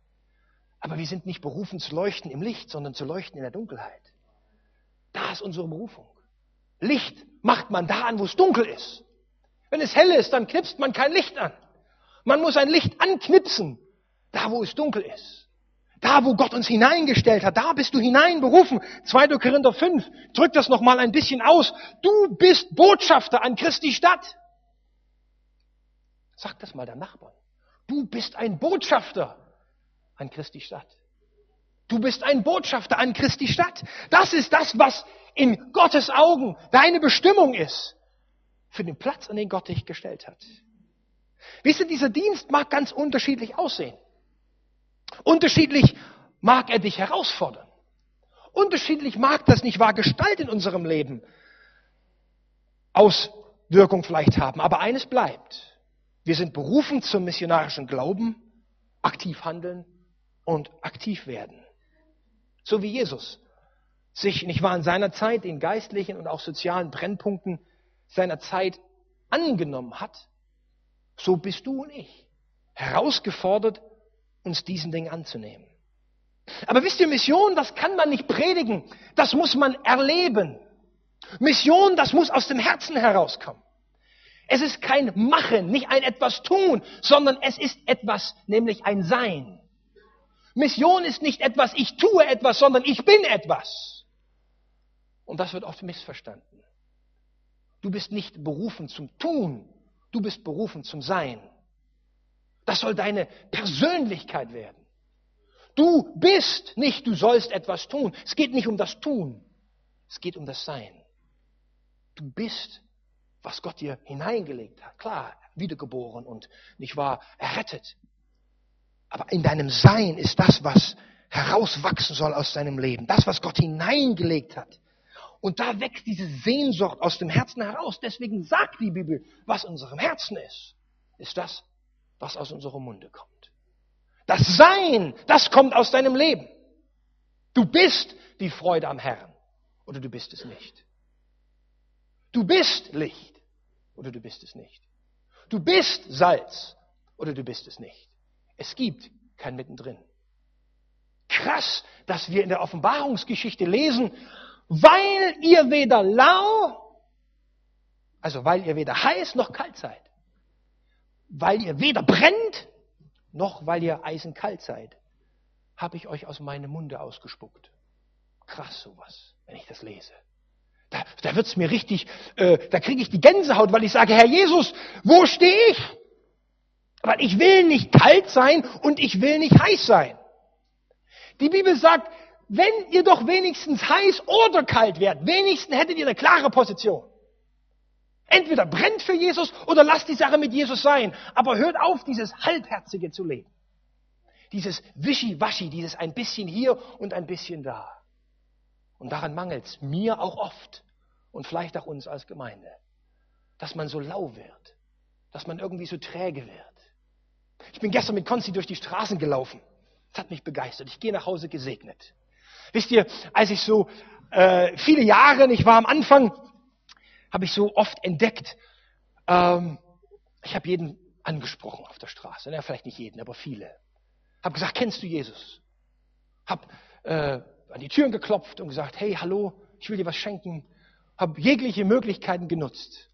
Aber wir sind nicht berufen zu leuchten im Licht, sondern zu leuchten in der Dunkelheit. Da ist unsere Berufung. Licht macht man da an, wo es dunkel ist. Wenn es hell ist, dann knipst man kein Licht an. Man muss ein Licht anknipsen, da wo es dunkel ist. Da, wo Gott uns hineingestellt hat, da bist du hineinberufen. 2. Korinther 5 drückt das nochmal ein bisschen aus. Du bist Botschafter an Christi Stadt. Sag das mal der Nachbarn. Du bist ein Botschafter an Christi Stadt. Du bist ein Botschafter an Christi Stadt. Das ist das, was in Gottes Augen deine Bestimmung ist. Für den Platz, an den Gott dich gestellt hat. Wisst ihr, dieser Dienst mag ganz unterschiedlich aussehen. Unterschiedlich mag er dich herausfordern. Unterschiedlich mag das nicht wahr Gestalt in unserem Leben Auswirkung vielleicht haben. Aber eines bleibt. Wir sind berufen zum missionarischen Glauben, aktiv handeln und aktiv werden. So wie Jesus sich nicht wahr in seiner Zeit den geistlichen und auch sozialen Brennpunkten seiner Zeit angenommen hat, so bist du und ich herausgefordert, uns diesen Dingen anzunehmen. Aber wisst ihr, Mission, das kann man nicht predigen, das muss man erleben. Mission, das muss aus dem Herzen herauskommen. Es ist kein Machen, nicht ein etwas tun, sondern es ist etwas, nämlich ein Sein. Mission ist nicht etwas, ich tue etwas, sondern ich bin etwas. Und das wird oft missverstanden. Du bist nicht berufen zum Tun, du bist berufen zum Sein. Das soll deine Persönlichkeit werden. Du bist nicht, du sollst etwas tun. Es geht nicht um das Tun, es geht um das Sein. Du bist, was Gott dir hineingelegt hat. Klar, wiedergeboren und nicht wahr, errettet. Aber in deinem Sein ist das, was herauswachsen soll aus deinem Leben. Das, was Gott hineingelegt hat. Und da wächst diese Sehnsucht aus dem Herzen heraus. Deswegen sagt die Bibel, was in unserem Herzen ist, ist das, was aus unserem Munde kommt. Das Sein, das kommt aus deinem Leben. Du bist die Freude am Herrn oder du bist es nicht. Du bist Licht oder du bist es nicht. Du bist Salz oder du bist es nicht. Es gibt kein Mittendrin. Krass, dass wir in der Offenbarungsgeschichte lesen, weil ihr weder lau, also weil ihr weder heiß noch kalt seid, weil ihr weder brennt, noch weil ihr eisenkalt seid, habe ich euch aus meinem Munde ausgespuckt. Krass sowas, wenn ich das lese. Da, da wird's mir richtig, äh, da kriege ich die Gänsehaut, weil ich sage, Herr Jesus, wo stehe ich? Weil ich will nicht kalt sein und ich will nicht heiß sein. Die Bibel sagt, wenn ihr doch wenigstens heiß oder kalt wärt, wenigstens hättet ihr eine klare Position. Entweder brennt für Jesus oder lasst die Sache mit Jesus sein. Aber hört auf, dieses Halbherzige zu leben. Dieses Wischiwaschi, dieses ein bisschen hier und ein bisschen da. Und daran mangelt es mir auch oft und vielleicht auch uns als Gemeinde, dass man so lau wird, dass man irgendwie so träge wird. Ich bin gestern mit Konzi durch die Straßen gelaufen. Das hat mich begeistert. Ich gehe nach Hause gesegnet. Wisst ihr, als ich so äh, viele Jahre, ich war am Anfang habe ich so oft entdeckt. Ähm, ich habe jeden angesprochen auf der Straße. Ja, vielleicht nicht jeden, aber viele. Habe gesagt, kennst du Jesus? Habe äh, an die Türen geklopft und gesagt, hey, hallo, ich will dir was schenken. Habe jegliche Möglichkeiten genutzt.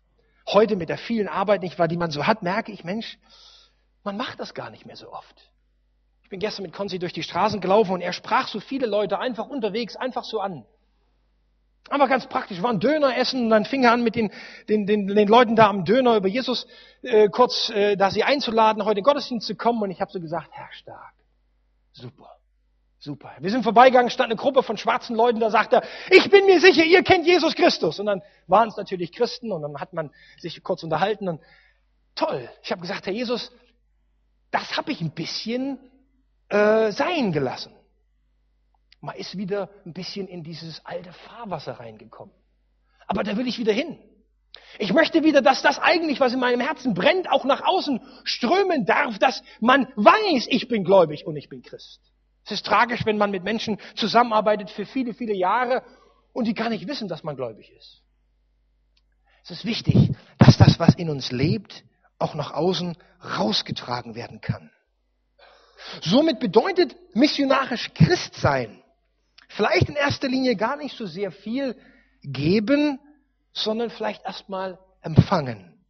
Heute mit der vielen Arbeit, nicht wahr, die man so hat, merke ich, Mensch, man macht das gar nicht mehr so oft. Ich bin gestern mit Konzi durch die Straßen gelaufen und er sprach so viele Leute einfach unterwegs, einfach so an. Aber ganz praktisch, wir waren Döner essen und dann fing er an mit den, den, den, den Leuten da am Döner über Jesus äh, kurz äh, da sie einzuladen, heute in den Gottesdienst zu kommen. Und ich habe so gesagt, Herr Stark, super, super. Wir sind vorbeigegangen, stand eine Gruppe von schwarzen Leuten, da sagt er, ich bin mir sicher, ihr kennt Jesus Christus. Und dann waren es natürlich Christen und dann hat man sich kurz unterhalten und toll. Ich habe gesagt, Herr Jesus, das habe ich ein bisschen äh, sein gelassen. Man ist wieder ein bisschen in dieses alte Fahrwasser reingekommen. Aber da will ich wieder hin. Ich möchte wieder, dass das eigentlich, was in meinem Herzen brennt, auch nach außen strömen darf, dass man weiß, ich bin gläubig und ich bin Christ. Es ist tragisch, wenn man mit Menschen zusammenarbeitet für viele, viele Jahre und die gar nicht wissen, dass man gläubig ist. Es ist wichtig, dass das, was in uns lebt, auch nach außen rausgetragen werden kann. Somit bedeutet missionarisch Christ sein vielleicht in erster Linie gar nicht so sehr viel geben, sondern vielleicht erstmal empfangen.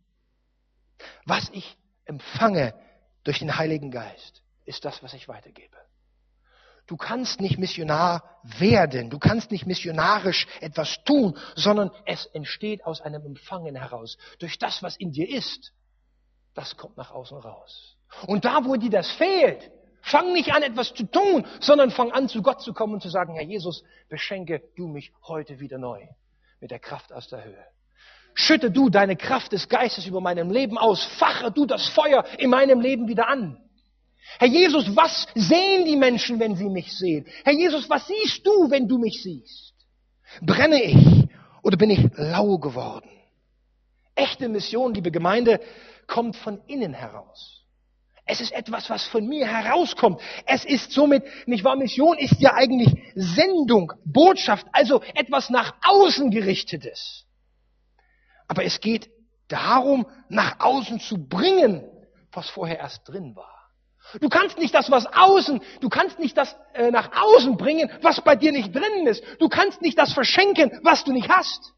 Was ich empfange durch den Heiligen Geist, ist das, was ich weitergebe. Du kannst nicht Missionar werden, du kannst nicht missionarisch etwas tun, sondern es entsteht aus einem Empfangen heraus. Durch das, was in dir ist, das kommt nach außen raus. Und da, wo dir das fehlt, fang nicht an, etwas zu tun, sondern fang an, zu Gott zu kommen und zu sagen, Herr Jesus, beschenke du mich heute wieder neu mit der Kraft aus der Höhe. Schütte du deine Kraft des Geistes über meinem Leben aus. Fache du das Feuer in meinem Leben wieder an. Herr Jesus, was sehen die Menschen, wenn sie mich sehen? Herr Jesus, was siehst du, wenn du mich siehst? Brenne ich oder bin ich lau geworden? Echte Mission, liebe Gemeinde, kommt von innen heraus. Es ist etwas, was von mir herauskommt. Es ist somit, nicht wahr, Mission ist ja eigentlich Sendung, Botschaft, also etwas nach außen gerichtetes. Aber es geht darum, nach außen zu bringen, was vorher erst drin war. Du kannst nicht das, was außen, du kannst nicht das äh, nach außen bringen, was bei dir nicht drinnen ist. Du kannst nicht das verschenken, was du nicht hast.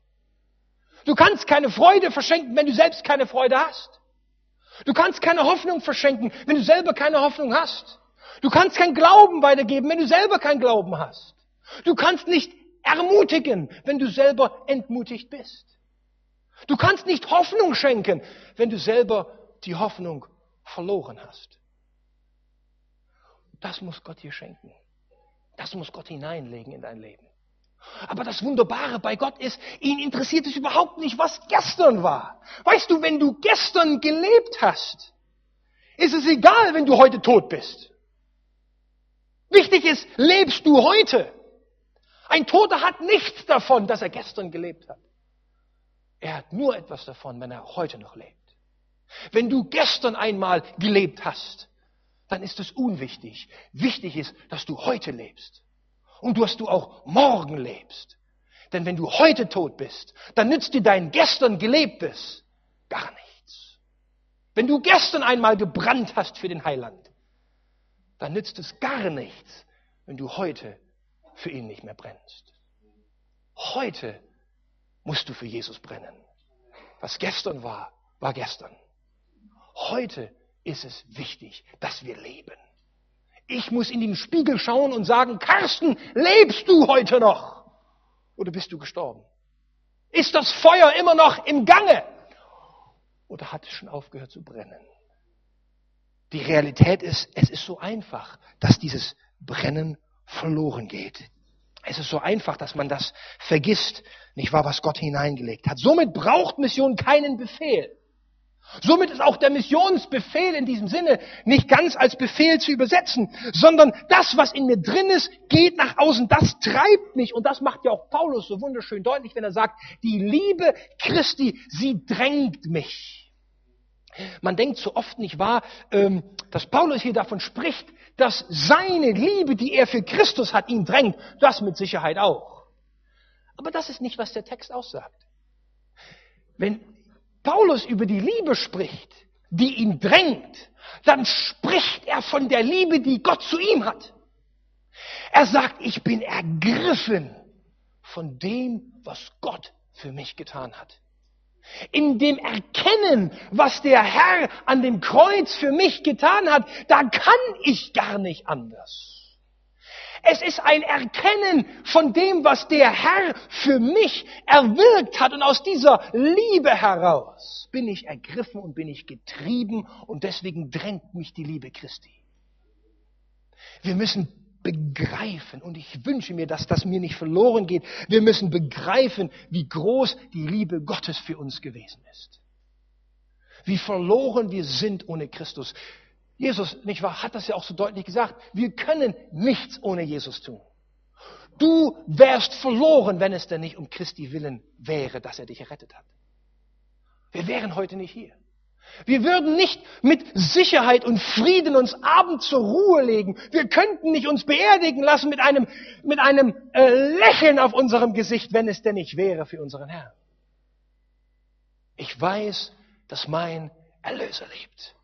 Du kannst keine Freude verschenken, wenn du selbst keine Freude hast. Du kannst keine Hoffnung verschenken, wenn du selber keine Hoffnung hast. Du kannst keinen Glauben weitergeben, wenn du selber keinen Glauben hast. Du kannst nicht ermutigen, wenn du selber entmutigt bist. Du kannst nicht Hoffnung schenken, wenn du selber die Hoffnung verloren hast. Das muss Gott dir schenken. Das muss Gott hineinlegen in dein Leben. Aber das Wunderbare bei Gott ist, ihn interessiert es überhaupt nicht, was gestern war. Weißt du, wenn du gestern gelebt hast, ist es egal, wenn du heute tot bist. Wichtig ist, lebst du heute? Ein Toter hat nichts davon, dass er gestern gelebt hat. Er hat nur etwas davon, wenn er heute noch lebt. Wenn du gestern einmal gelebt hast, dann ist es unwichtig. Wichtig ist, dass du heute lebst und dass du auch morgen lebst. Denn wenn du heute tot bist, dann nützt dir dein gestern gelebtes gar nichts. Wenn du gestern einmal gebrannt hast für den Heiland, dann nützt es gar nichts, wenn du heute für ihn nicht mehr brennst. Heute musst du für Jesus brennen. Was gestern war, war gestern. Heute ist es wichtig, dass wir leben. Ich muss in den Spiegel schauen und sagen, Carsten, lebst du heute noch? Oder bist du gestorben? Ist das Feuer immer noch im Gange? Oder hat es schon aufgehört zu brennen? Die Realität ist, es ist so einfach, dass dieses Brennen verloren geht. Es ist so einfach, dass man das vergisst, nicht wahr, was Gott hineingelegt hat. Somit braucht Mission keinen Befehl. Somit ist auch der Missionsbefehl in diesem Sinne nicht ganz als Befehl zu übersetzen, sondern das, was in mir drin ist, geht nach außen. Das treibt mich und das macht ja auch Paulus so wunderschön deutlich, wenn er sagt, die Liebe Christi, sie drängt mich. Man denkt so oft nicht wahr, ähm, dass Paulus hier davon spricht, dass seine Liebe, die er für Christus hat, ihn drängt. Das mit Sicherheit auch. Aber das ist nicht, was der Text aussagt. Wenn Paulus über die Liebe spricht, die ihn drängt, dann spricht er von der Liebe, die Gott zu ihm hat. Er sagt, ich bin ergriffen von dem, was Gott für mich getan hat. In dem Erkennen, was der Herr an dem Kreuz für mich getan hat, da kann ich gar nicht anders. Es ist ein Erkennen von dem, was der Herr für mich erwirkt hat. Und aus dieser Liebe heraus bin ich ergriffen und bin ich getrieben und deswegen drängt mich die Liebe Christi. Wir müssen begreifen, und ich wünsche mir, dass das mir nicht verloren geht, wir müssen begreifen, wie groß die Liebe Gottes für uns gewesen ist. Wie verloren wir sind ohne Christus. Jesus, nicht wahr, hat das ja auch so deutlich gesagt. Wir können nichts ohne Jesus tun. Du wärst verloren, wenn es denn nicht um Christi Willen wäre, dass er dich errettet hat. Wir wären heute nicht hier. Wir würden nicht mit Sicherheit und Frieden uns abends zur Ruhe legen. Wir könnten nicht uns beerdigen lassen mit einem, mit einem äh, Lächeln auf unserem Gesicht, wenn es denn nicht wäre für unseren Herrn. Ich weiß, dass mein Erlöser lebt.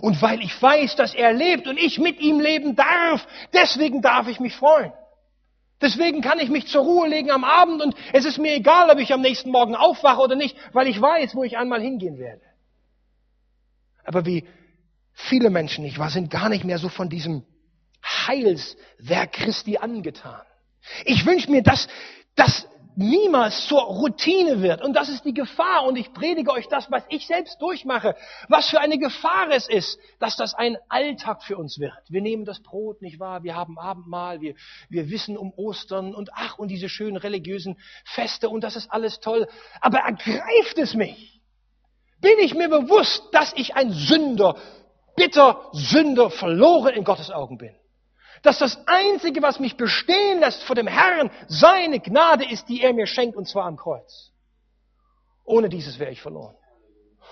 Und weil ich weiß, dass er lebt und ich mit ihm leben darf, deswegen darf ich mich freuen. Deswegen kann ich mich zur Ruhe legen am Abend und es ist mir egal, ob ich am nächsten Morgen aufwache oder nicht, weil ich weiß, wo ich einmal hingehen werde. Aber wie viele Menschen, nicht wahr, sind gar nicht mehr so von diesem Heilswerk Christi angetan. Ich wünsche mir, dass, dass niemals zur Routine wird. Und das ist die Gefahr. Und ich predige euch das, was ich selbst durchmache. Was für eine Gefahr es ist, dass das ein Alltag für uns wird. Wir nehmen das Brot, nicht wahr? Wir haben Abendmahl, wir, wir wissen um Ostern und ach, und diese schönen religiösen Feste und das ist alles toll. Aber ergreift es mich? Bin ich mir bewusst, dass ich ein Sünder, bitter Sünder, verloren in Gottes Augen bin? Dass das Einzige, was mich bestehen lässt vor dem Herrn, seine Gnade ist, die er mir schenkt, und zwar am Kreuz. Ohne dieses wäre ich verloren.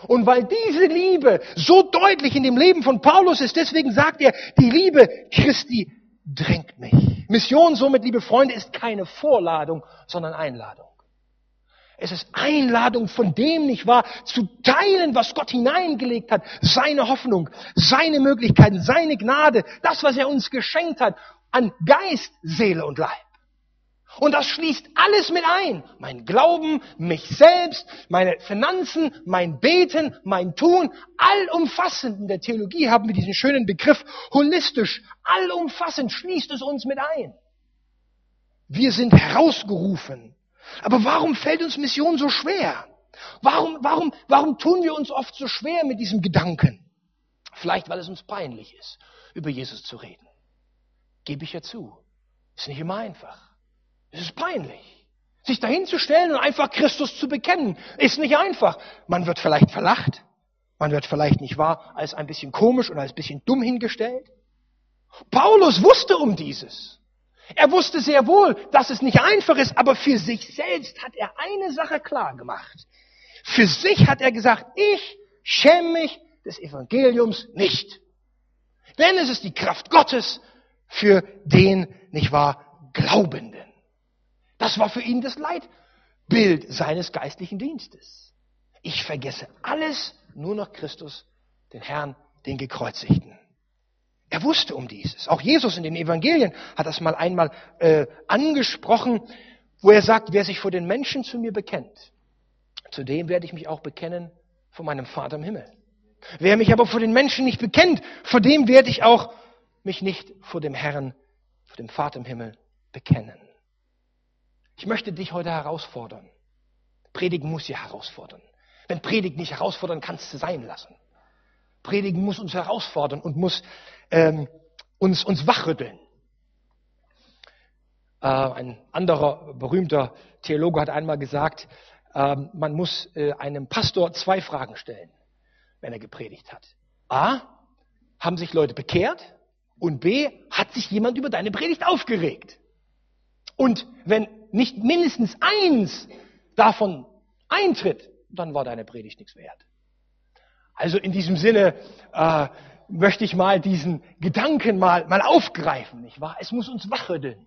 Und weil diese Liebe so deutlich in dem Leben von Paulus ist, deswegen sagt er, die Liebe Christi drängt mich. Mission somit, liebe Freunde, ist keine Vorladung, sondern Einladung. Es ist Einladung von dem, nicht wahr, zu teilen, was Gott hineingelegt hat. Seine Hoffnung, seine Möglichkeiten, seine Gnade, das, was er uns geschenkt hat, an Geist, Seele und Leib. Und das schließt alles mit ein. Mein Glauben, mich selbst, meine Finanzen, mein Beten, mein Tun, allumfassend. In der Theologie haben wir diesen schönen Begriff holistisch. Allumfassend schließt es uns mit ein. Wir sind herausgerufen aber warum fällt uns Mission so schwer? Warum, warum, warum tun wir uns oft so schwer mit diesem Gedanken? Vielleicht, weil es uns peinlich ist, über Jesus zu reden. Gebe ich ja zu. Ist nicht immer einfach. Es ist peinlich. Sich dahin zu stellen und einfach Christus zu bekennen, ist nicht einfach. Man wird vielleicht verlacht. Man wird vielleicht nicht wahr als ein bisschen komisch und als ein bisschen dumm hingestellt. Paulus wusste um dieses. Er wusste sehr wohl, dass es nicht einfach ist, aber für sich selbst hat er eine Sache klar gemacht. Für sich hat er gesagt, ich schäme mich des Evangeliums nicht. Denn es ist die Kraft Gottes für den, nicht wahr, Glaubenden. Das war für ihn das Leitbild seines geistlichen Dienstes. Ich vergesse alles, nur noch Christus, den Herrn, den Gekreuzigten. Er wusste um dieses. Auch Jesus in den Evangelien hat das mal einmal äh, angesprochen, wo er sagt, wer sich vor den Menschen zu mir bekennt, zu dem werde ich mich auch bekennen vor meinem Vater im Himmel. Wer mich aber vor den Menschen nicht bekennt, vor dem werde ich auch mich nicht vor dem Herrn, vor dem Vater im Himmel bekennen. Ich möchte dich heute herausfordern. Predigen muss ja herausfordern. Wenn Predigen nicht herausfordern, kannst du sein lassen. Predigen muss uns herausfordern und muss ähm, uns, uns wachrütteln. Äh, ein anderer berühmter Theologe hat einmal gesagt, äh, man muss äh, einem Pastor zwei Fragen stellen, wenn er gepredigt hat. A, haben sich Leute bekehrt? Und B, hat sich jemand über deine Predigt aufgeregt? Und wenn nicht mindestens eins davon eintritt, dann war deine Predigt nichts wert. Also in diesem Sinne, äh, möchte ich mal diesen Gedanken mal, mal aufgreifen, nicht wahr? Es muss uns wachrütteln.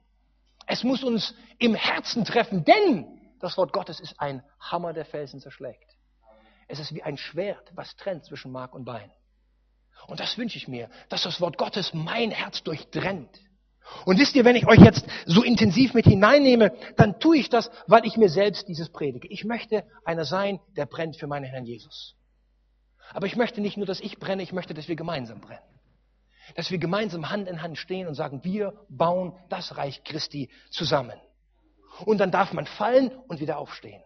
Es muss uns im Herzen treffen, denn das Wort Gottes ist ein Hammer, der Felsen zerschlägt. Es ist wie ein Schwert, was trennt zwischen Mark und Bein. Und das wünsche ich mir, dass das Wort Gottes mein Herz durchtrennt. Und wisst ihr, wenn ich euch jetzt so intensiv mit hineinnehme, dann tue ich das, weil ich mir selbst dieses predige. Ich möchte einer sein, der brennt für meinen Herrn Jesus. Aber ich möchte nicht nur, dass ich brenne, ich möchte, dass wir gemeinsam brennen. Dass wir gemeinsam Hand in Hand stehen und sagen, wir bauen das Reich Christi zusammen. Und dann darf man fallen und wieder aufstehen.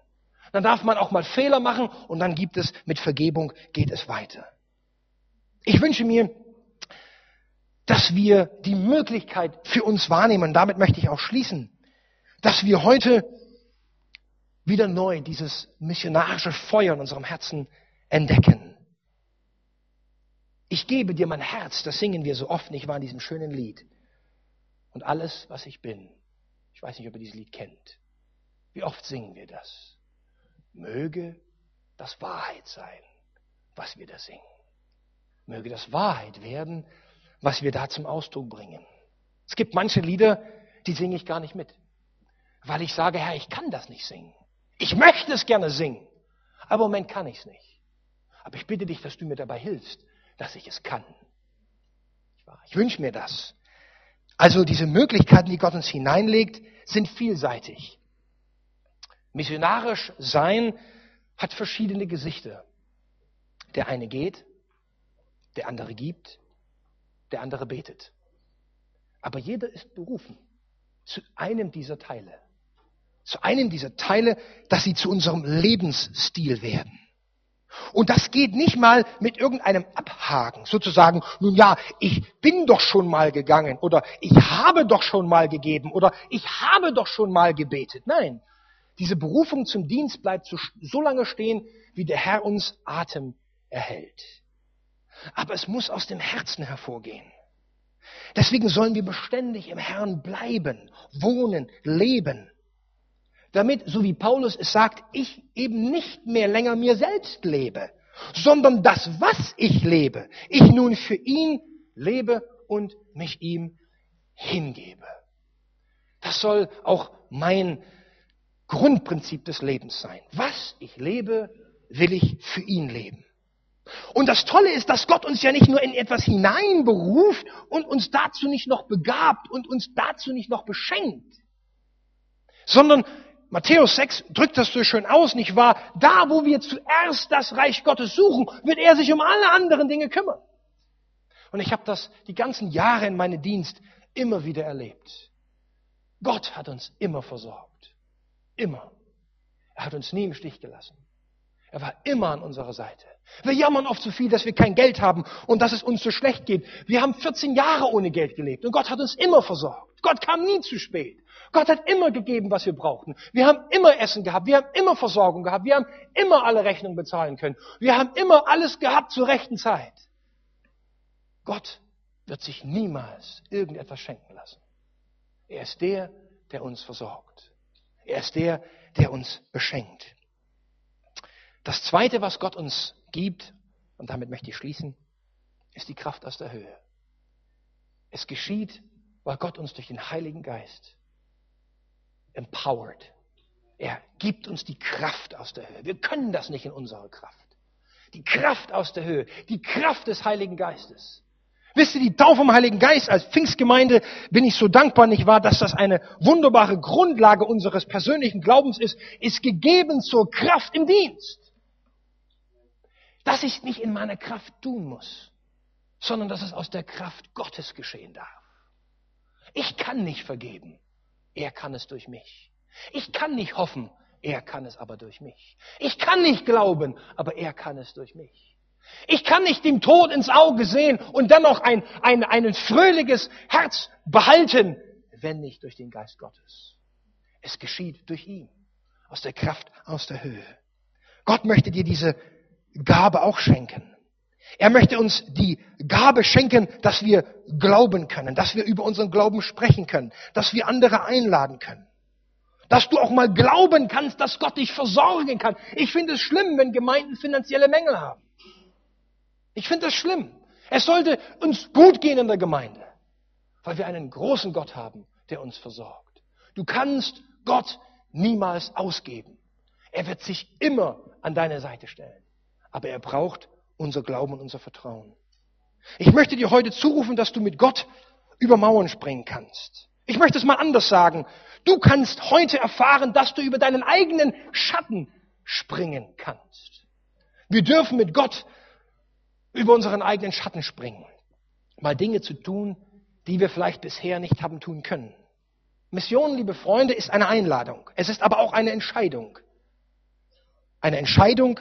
Dann darf man auch mal Fehler machen und dann gibt es mit Vergebung geht es weiter. Ich wünsche mir, dass wir die Möglichkeit für uns wahrnehmen, und damit möchte ich auch schließen, dass wir heute wieder neu dieses missionarische Feuer in unserem Herzen entdecken. Ich gebe dir mein Herz, das singen wir so oft nicht wahr in diesem schönen Lied. Und alles, was ich bin. Ich weiß nicht, ob ihr dieses Lied kennt. Wie oft singen wir das? Möge das Wahrheit sein, was wir da singen. Möge das Wahrheit werden, was wir da zum Ausdruck bringen. Es gibt manche Lieder, die singe ich gar nicht mit, weil ich sage, Herr, ich kann das nicht singen. Ich möchte es gerne singen, aber im Moment kann ich es nicht. Aber ich bitte dich, dass du mir dabei hilfst, dass ich es kann. Ich wünsche mir das. Also diese Möglichkeiten, die Gott uns hineinlegt, sind vielseitig. Missionarisch sein hat verschiedene Gesichter. Der eine geht, der andere gibt, der andere betet. Aber jeder ist berufen zu einem dieser Teile. Zu einem dieser Teile, dass sie zu unserem Lebensstil werden. Und das geht nicht mal mit irgendeinem Abhaken, sozusagen, nun ja, ich bin doch schon mal gegangen oder ich habe doch schon mal gegeben oder ich habe doch schon mal gebetet. Nein, diese Berufung zum Dienst bleibt so, lange stehen, wie der Herr uns Atem erhält. Aber es muss aus dem Herzen hervorgehen. Deswegen sollen wir beständig im Herrn bleiben, wohnen, leben damit, so wie Paulus es sagt, ich eben nicht mehr länger mir selbst lebe, sondern das, was ich lebe, ich nun für ihn lebe und mich ihm hingebe. Das soll auch mein Grundprinzip des Lebens sein. Was ich lebe, will ich für ihn leben. Und das Tolle ist, dass Gott uns ja nicht nur in etwas hineinberuft und uns dazu nicht noch begabt und uns dazu nicht noch beschenkt, sondern Matthäus 6 drückt das so schön aus, nicht wahr? Da, wo wir zuerst das Reich Gottes suchen, wird er sich um alle anderen Dinge kümmern. Und ich habe das die ganzen Jahre in meinem Dienst immer wieder erlebt. Gott hat uns immer versorgt. Immer. Er hat uns nie im Stich gelassen. Er war immer an unserer Seite. Wir jammern oft so viel, dass wir kein Geld haben und dass es uns so schlecht geht. Wir haben 14 Jahre ohne Geld gelebt und Gott hat uns immer versorgt. Gott kam nie zu spät. Gott hat immer gegeben, was wir brauchten. Wir haben immer Essen gehabt. Wir haben immer Versorgung gehabt. Wir haben immer alle Rechnungen bezahlen können. Wir haben immer alles gehabt zur rechten Zeit. Gott wird sich niemals irgendetwas schenken lassen. Er ist der, der uns versorgt. Er ist der, der uns beschenkt. Das Zweite, was Gott uns gibt, und damit möchte ich schließen, ist die Kraft aus der Höhe. Es geschieht, weil Gott uns durch den Heiligen Geist empowered. Er gibt uns die Kraft aus der Höhe. Wir können das nicht in unserer Kraft. Die Kraft aus der Höhe, die Kraft des Heiligen Geistes. Wisst ihr, die Taufe vom Heiligen Geist als Pfingstgemeinde bin ich so dankbar, nicht wahr, dass das eine wunderbare Grundlage unseres persönlichen Glaubens ist, ist gegeben zur Kraft im Dienst. Dass ich es nicht in meiner Kraft tun muss, sondern dass es aus der Kraft Gottes geschehen darf. Ich kann nicht vergeben. Er kann es durch mich. Ich kann nicht hoffen, er kann es aber durch mich. Ich kann nicht glauben, aber er kann es durch mich. Ich kann nicht dem Tod ins Auge sehen und dennoch ein, ein, ein fröhliches Herz behalten, wenn nicht durch den Geist Gottes. Es geschieht durch ihn, aus der Kraft, aus der Höhe. Gott möchte dir diese Gabe auch schenken. Er möchte uns die Gabe schenken, dass wir glauben können, dass wir über unseren Glauben sprechen können, dass wir andere einladen können. Dass du auch mal glauben kannst, dass Gott dich versorgen kann. Ich finde es schlimm, wenn Gemeinden finanzielle Mängel haben. Ich finde es schlimm. Es sollte uns gut gehen in der Gemeinde, weil wir einen großen Gott haben, der uns versorgt. Du kannst Gott niemals ausgeben. Er wird sich immer an deine Seite stellen. Aber er braucht unser Glauben und unser Vertrauen. Ich möchte dir heute zurufen, dass du mit Gott über Mauern springen kannst. Ich möchte es mal anders sagen. Du kannst heute erfahren, dass du über deinen eigenen Schatten springen kannst. Wir dürfen mit Gott über unseren eigenen Schatten springen. Mal Dinge zu tun, die wir vielleicht bisher nicht haben tun können. Mission, liebe Freunde, ist eine Einladung. Es ist aber auch eine Entscheidung. Eine Entscheidung,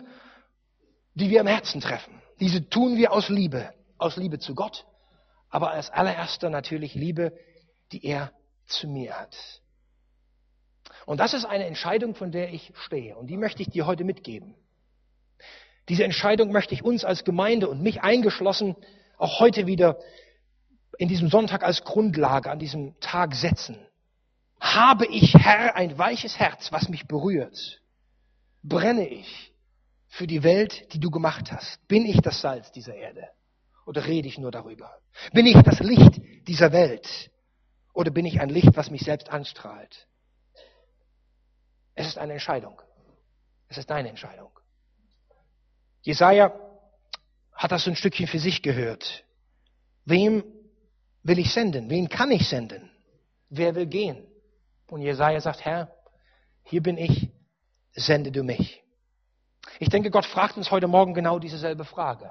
die wir im Herzen treffen. Diese tun wir aus Liebe, aus Liebe zu Gott, aber als allererster natürlich Liebe, die er zu mir hat. Und das ist eine Entscheidung, von der ich stehe und die möchte ich dir heute mitgeben. Diese Entscheidung möchte ich uns als Gemeinde und mich eingeschlossen auch heute wieder in diesem Sonntag als Grundlage an diesem Tag setzen. Habe ich, Herr, ein weiches Herz, was mich berührt? Brenne ich für die Welt, die du gemacht hast? Bin ich das Salz dieser Erde? Oder rede ich nur darüber? Bin ich das Licht dieser Welt? Oder bin ich ein Licht, was mich selbst anstrahlt? Es ist eine Entscheidung. Es ist deine Entscheidung. Jesaja hat das so ein Stückchen für sich gehört. Wem will ich senden? Wen kann ich senden? Wer will gehen? Und Jesaja sagt, Herr, hier bin ich, sende du mich. Ich denke, Gott fragt uns heute Morgen genau dieselbe Frage.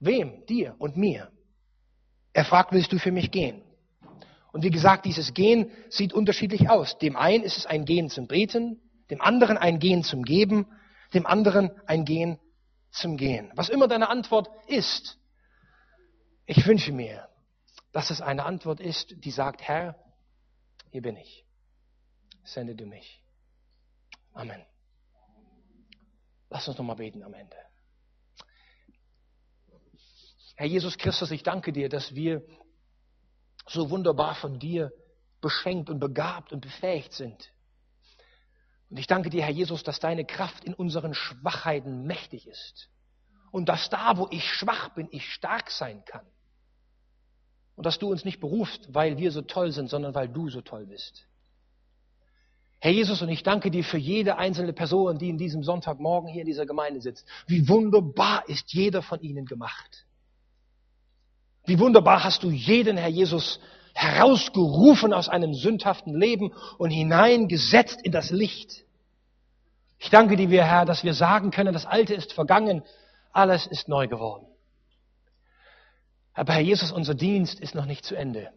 Wem? Dir und mir. Er fragt, willst du für mich gehen? Und wie gesagt, dieses Gehen sieht unterschiedlich aus. Dem einen ist es ein Gehen zum Beten, dem anderen ein Gehen zum Geben, dem anderen ein Gehen zum Gehen. Was immer deine Antwort ist, ich wünsche mir, dass es eine Antwort ist, die sagt, Herr, hier bin ich. Sende du mich. Amen. Lass uns nochmal beten am Ende. Herr Jesus Christus, ich danke dir, dass wir so wunderbar von dir beschenkt und begabt und befähigt sind. Und ich danke dir, Herr Jesus, dass deine Kraft in unseren Schwachheiten mächtig ist. Und dass da, wo ich schwach bin, ich stark sein kann. Und dass du uns nicht berufst, weil wir so toll sind, sondern weil du so toll bist. Herr Jesus, und ich danke dir für jede einzelne Person, die in diesem Sonntagmorgen hier in dieser Gemeinde sitzt. Wie wunderbar ist jeder von ihnen gemacht. Wie wunderbar hast du jeden, Herr Jesus, herausgerufen aus einem sündhaften Leben und hineingesetzt in das Licht. Ich danke dir, Herr, dass wir sagen können, das Alte ist vergangen, alles ist neu geworden. Aber Herr Jesus, unser Dienst ist noch nicht zu Ende.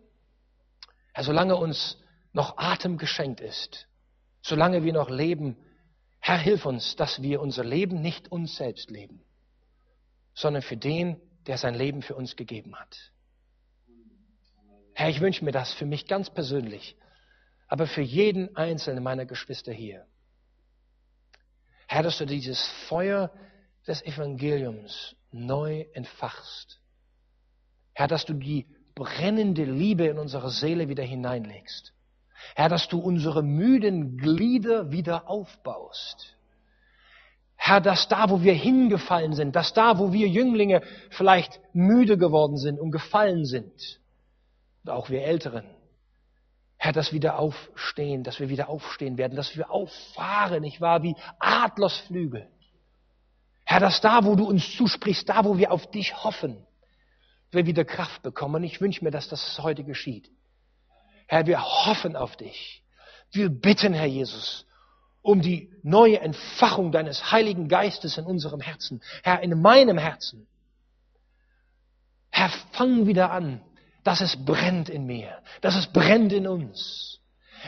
Herr, solange uns noch Atem geschenkt ist, solange wir noch leben, Herr, hilf uns, dass wir unser Leben nicht uns selbst leben, sondern für den, der sein Leben für uns gegeben hat. Herr, ich wünsche mir das für mich ganz persönlich, aber für jeden einzelnen meiner Geschwister hier. Herr, dass du dieses Feuer des Evangeliums neu entfachst. Herr, dass du die brennende Liebe in unsere Seele wieder hineinlegst. Herr, dass du unsere müden Glieder wieder aufbaust. Herr, dass da, wo wir hingefallen sind, dass da, wo wir Jünglinge vielleicht müde geworden sind und gefallen sind, und auch wir Älteren, Herr, dass wir wieder aufstehen, dass wir wieder aufstehen werden, dass wir auffahren, nicht wahr, wie Adlersflügel. Herr, dass da, wo du uns zusprichst, da, wo wir auf dich hoffen, wir wieder Kraft bekommen. Und ich wünsche mir, dass das heute geschieht. Herr, wir hoffen auf dich. Wir bitten, Herr Jesus, um die neue Entfachung deines Heiligen Geistes in unserem Herzen. Herr, in meinem Herzen. Herr, fang wieder an, dass es brennt in mir, dass es brennt in uns.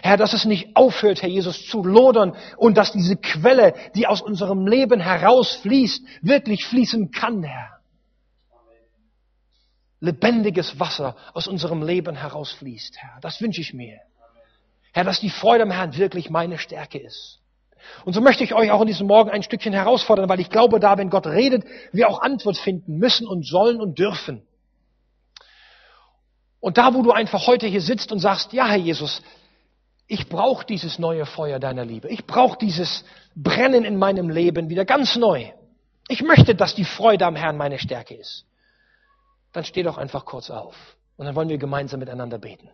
Herr, dass es nicht aufhört, Herr Jesus, zu lodern und dass diese Quelle, die aus unserem Leben herausfließt, wirklich fließen kann, Herr. Lebendiges Wasser aus unserem Leben herausfließt, Herr. Das wünsche ich mir. Herr, dass die Freude am Herrn wirklich meine Stärke ist. Und so möchte ich euch auch in diesem Morgen ein Stückchen herausfordern, weil ich glaube, da, wenn Gott redet, wir auch Antwort finden müssen und sollen und dürfen. Und da, wo du einfach heute hier sitzt und sagst, ja, Herr Jesus, ich brauche dieses neue Feuer deiner Liebe. Ich brauche dieses Brennen in meinem Leben wieder ganz neu. Ich möchte, dass die Freude am Herrn meine Stärke ist. Dann steh doch einfach kurz auf. Und dann wollen wir gemeinsam miteinander beten.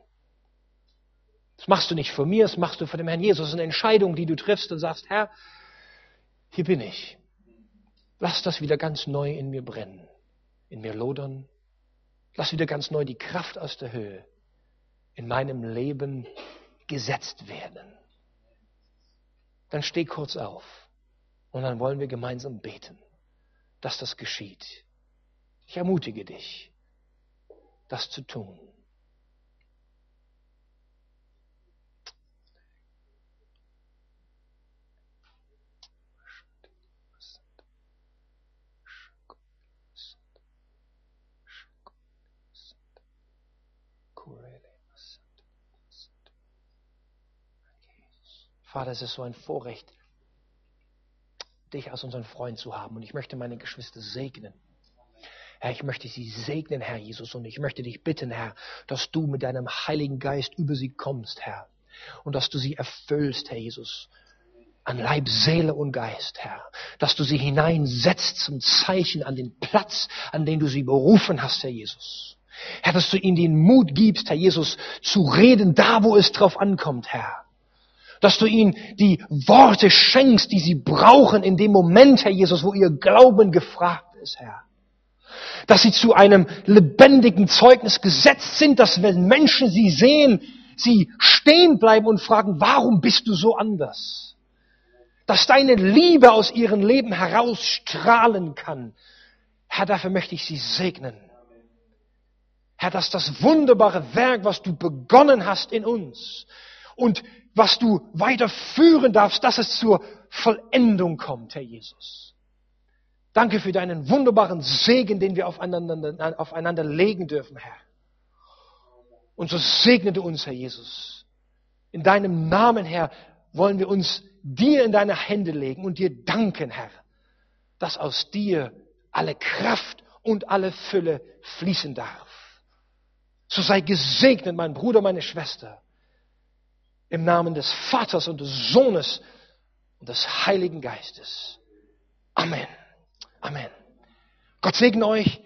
Das machst du nicht für mir, das machst du für den Herrn Jesus. Das ist eine Entscheidung, die du triffst und sagst, Herr, hier bin ich. Lass das wieder ganz neu in mir brennen, in mir lodern, Lass wieder ganz neu die Kraft aus der Höhe in meinem Leben gesetzt werden. Dann steh kurz auf und dann wollen wir gemeinsam beten, dass das geschieht. Ich ermutige dich, das zu tun. Vater, es ist so ein Vorrecht, dich als unseren Freund zu haben. Und ich möchte meine Geschwister segnen. Herr, ich möchte sie segnen, Herr Jesus. Und ich möchte dich bitten, Herr, dass du mit deinem Heiligen Geist über sie kommst, Herr. Und dass du sie erfüllst, Herr Jesus. an Leib, Seele und Geist, Herr. Dass du sie hineinsetzt zum Zeichen an den Platz, an den du sie berufen hast, Herr Jesus. Herr, dass du ihnen den Mut gibst, Herr Jesus, zu reden, da wo es drauf ankommt, Herr. Dass du ihnen die Worte schenkst, die sie brauchen in dem Moment, Herr Jesus, wo ihr Glauben gefragt ist, Herr. Dass sie zu einem lebendigen Zeugnis gesetzt sind, dass wenn Menschen sie sehen, sie stehen bleiben und fragen, warum bist du so anders? Dass deine Liebe aus ihrem Leben herausstrahlen kann. Herr, dafür möchte ich sie segnen. Herr, dass das wunderbare Werk, was du begonnen hast in uns und was du weiterführen darfst, dass es zur Vollendung kommt, Herr Jesus. Danke für deinen wunderbaren Segen, den wir aufeinander, aufeinander legen dürfen, Herr. Und so segne du uns, Herr Jesus. In deinem Namen, Herr, wollen wir uns dir in deine Hände legen und dir danken, Herr, dass aus dir alle Kraft und alle Fülle fließen darf. So sei gesegnet, mein Bruder, meine Schwester, im Namen des Vaters und des Sohnes und des Heiligen Geistes. Amen. Amen. Gott segne euch.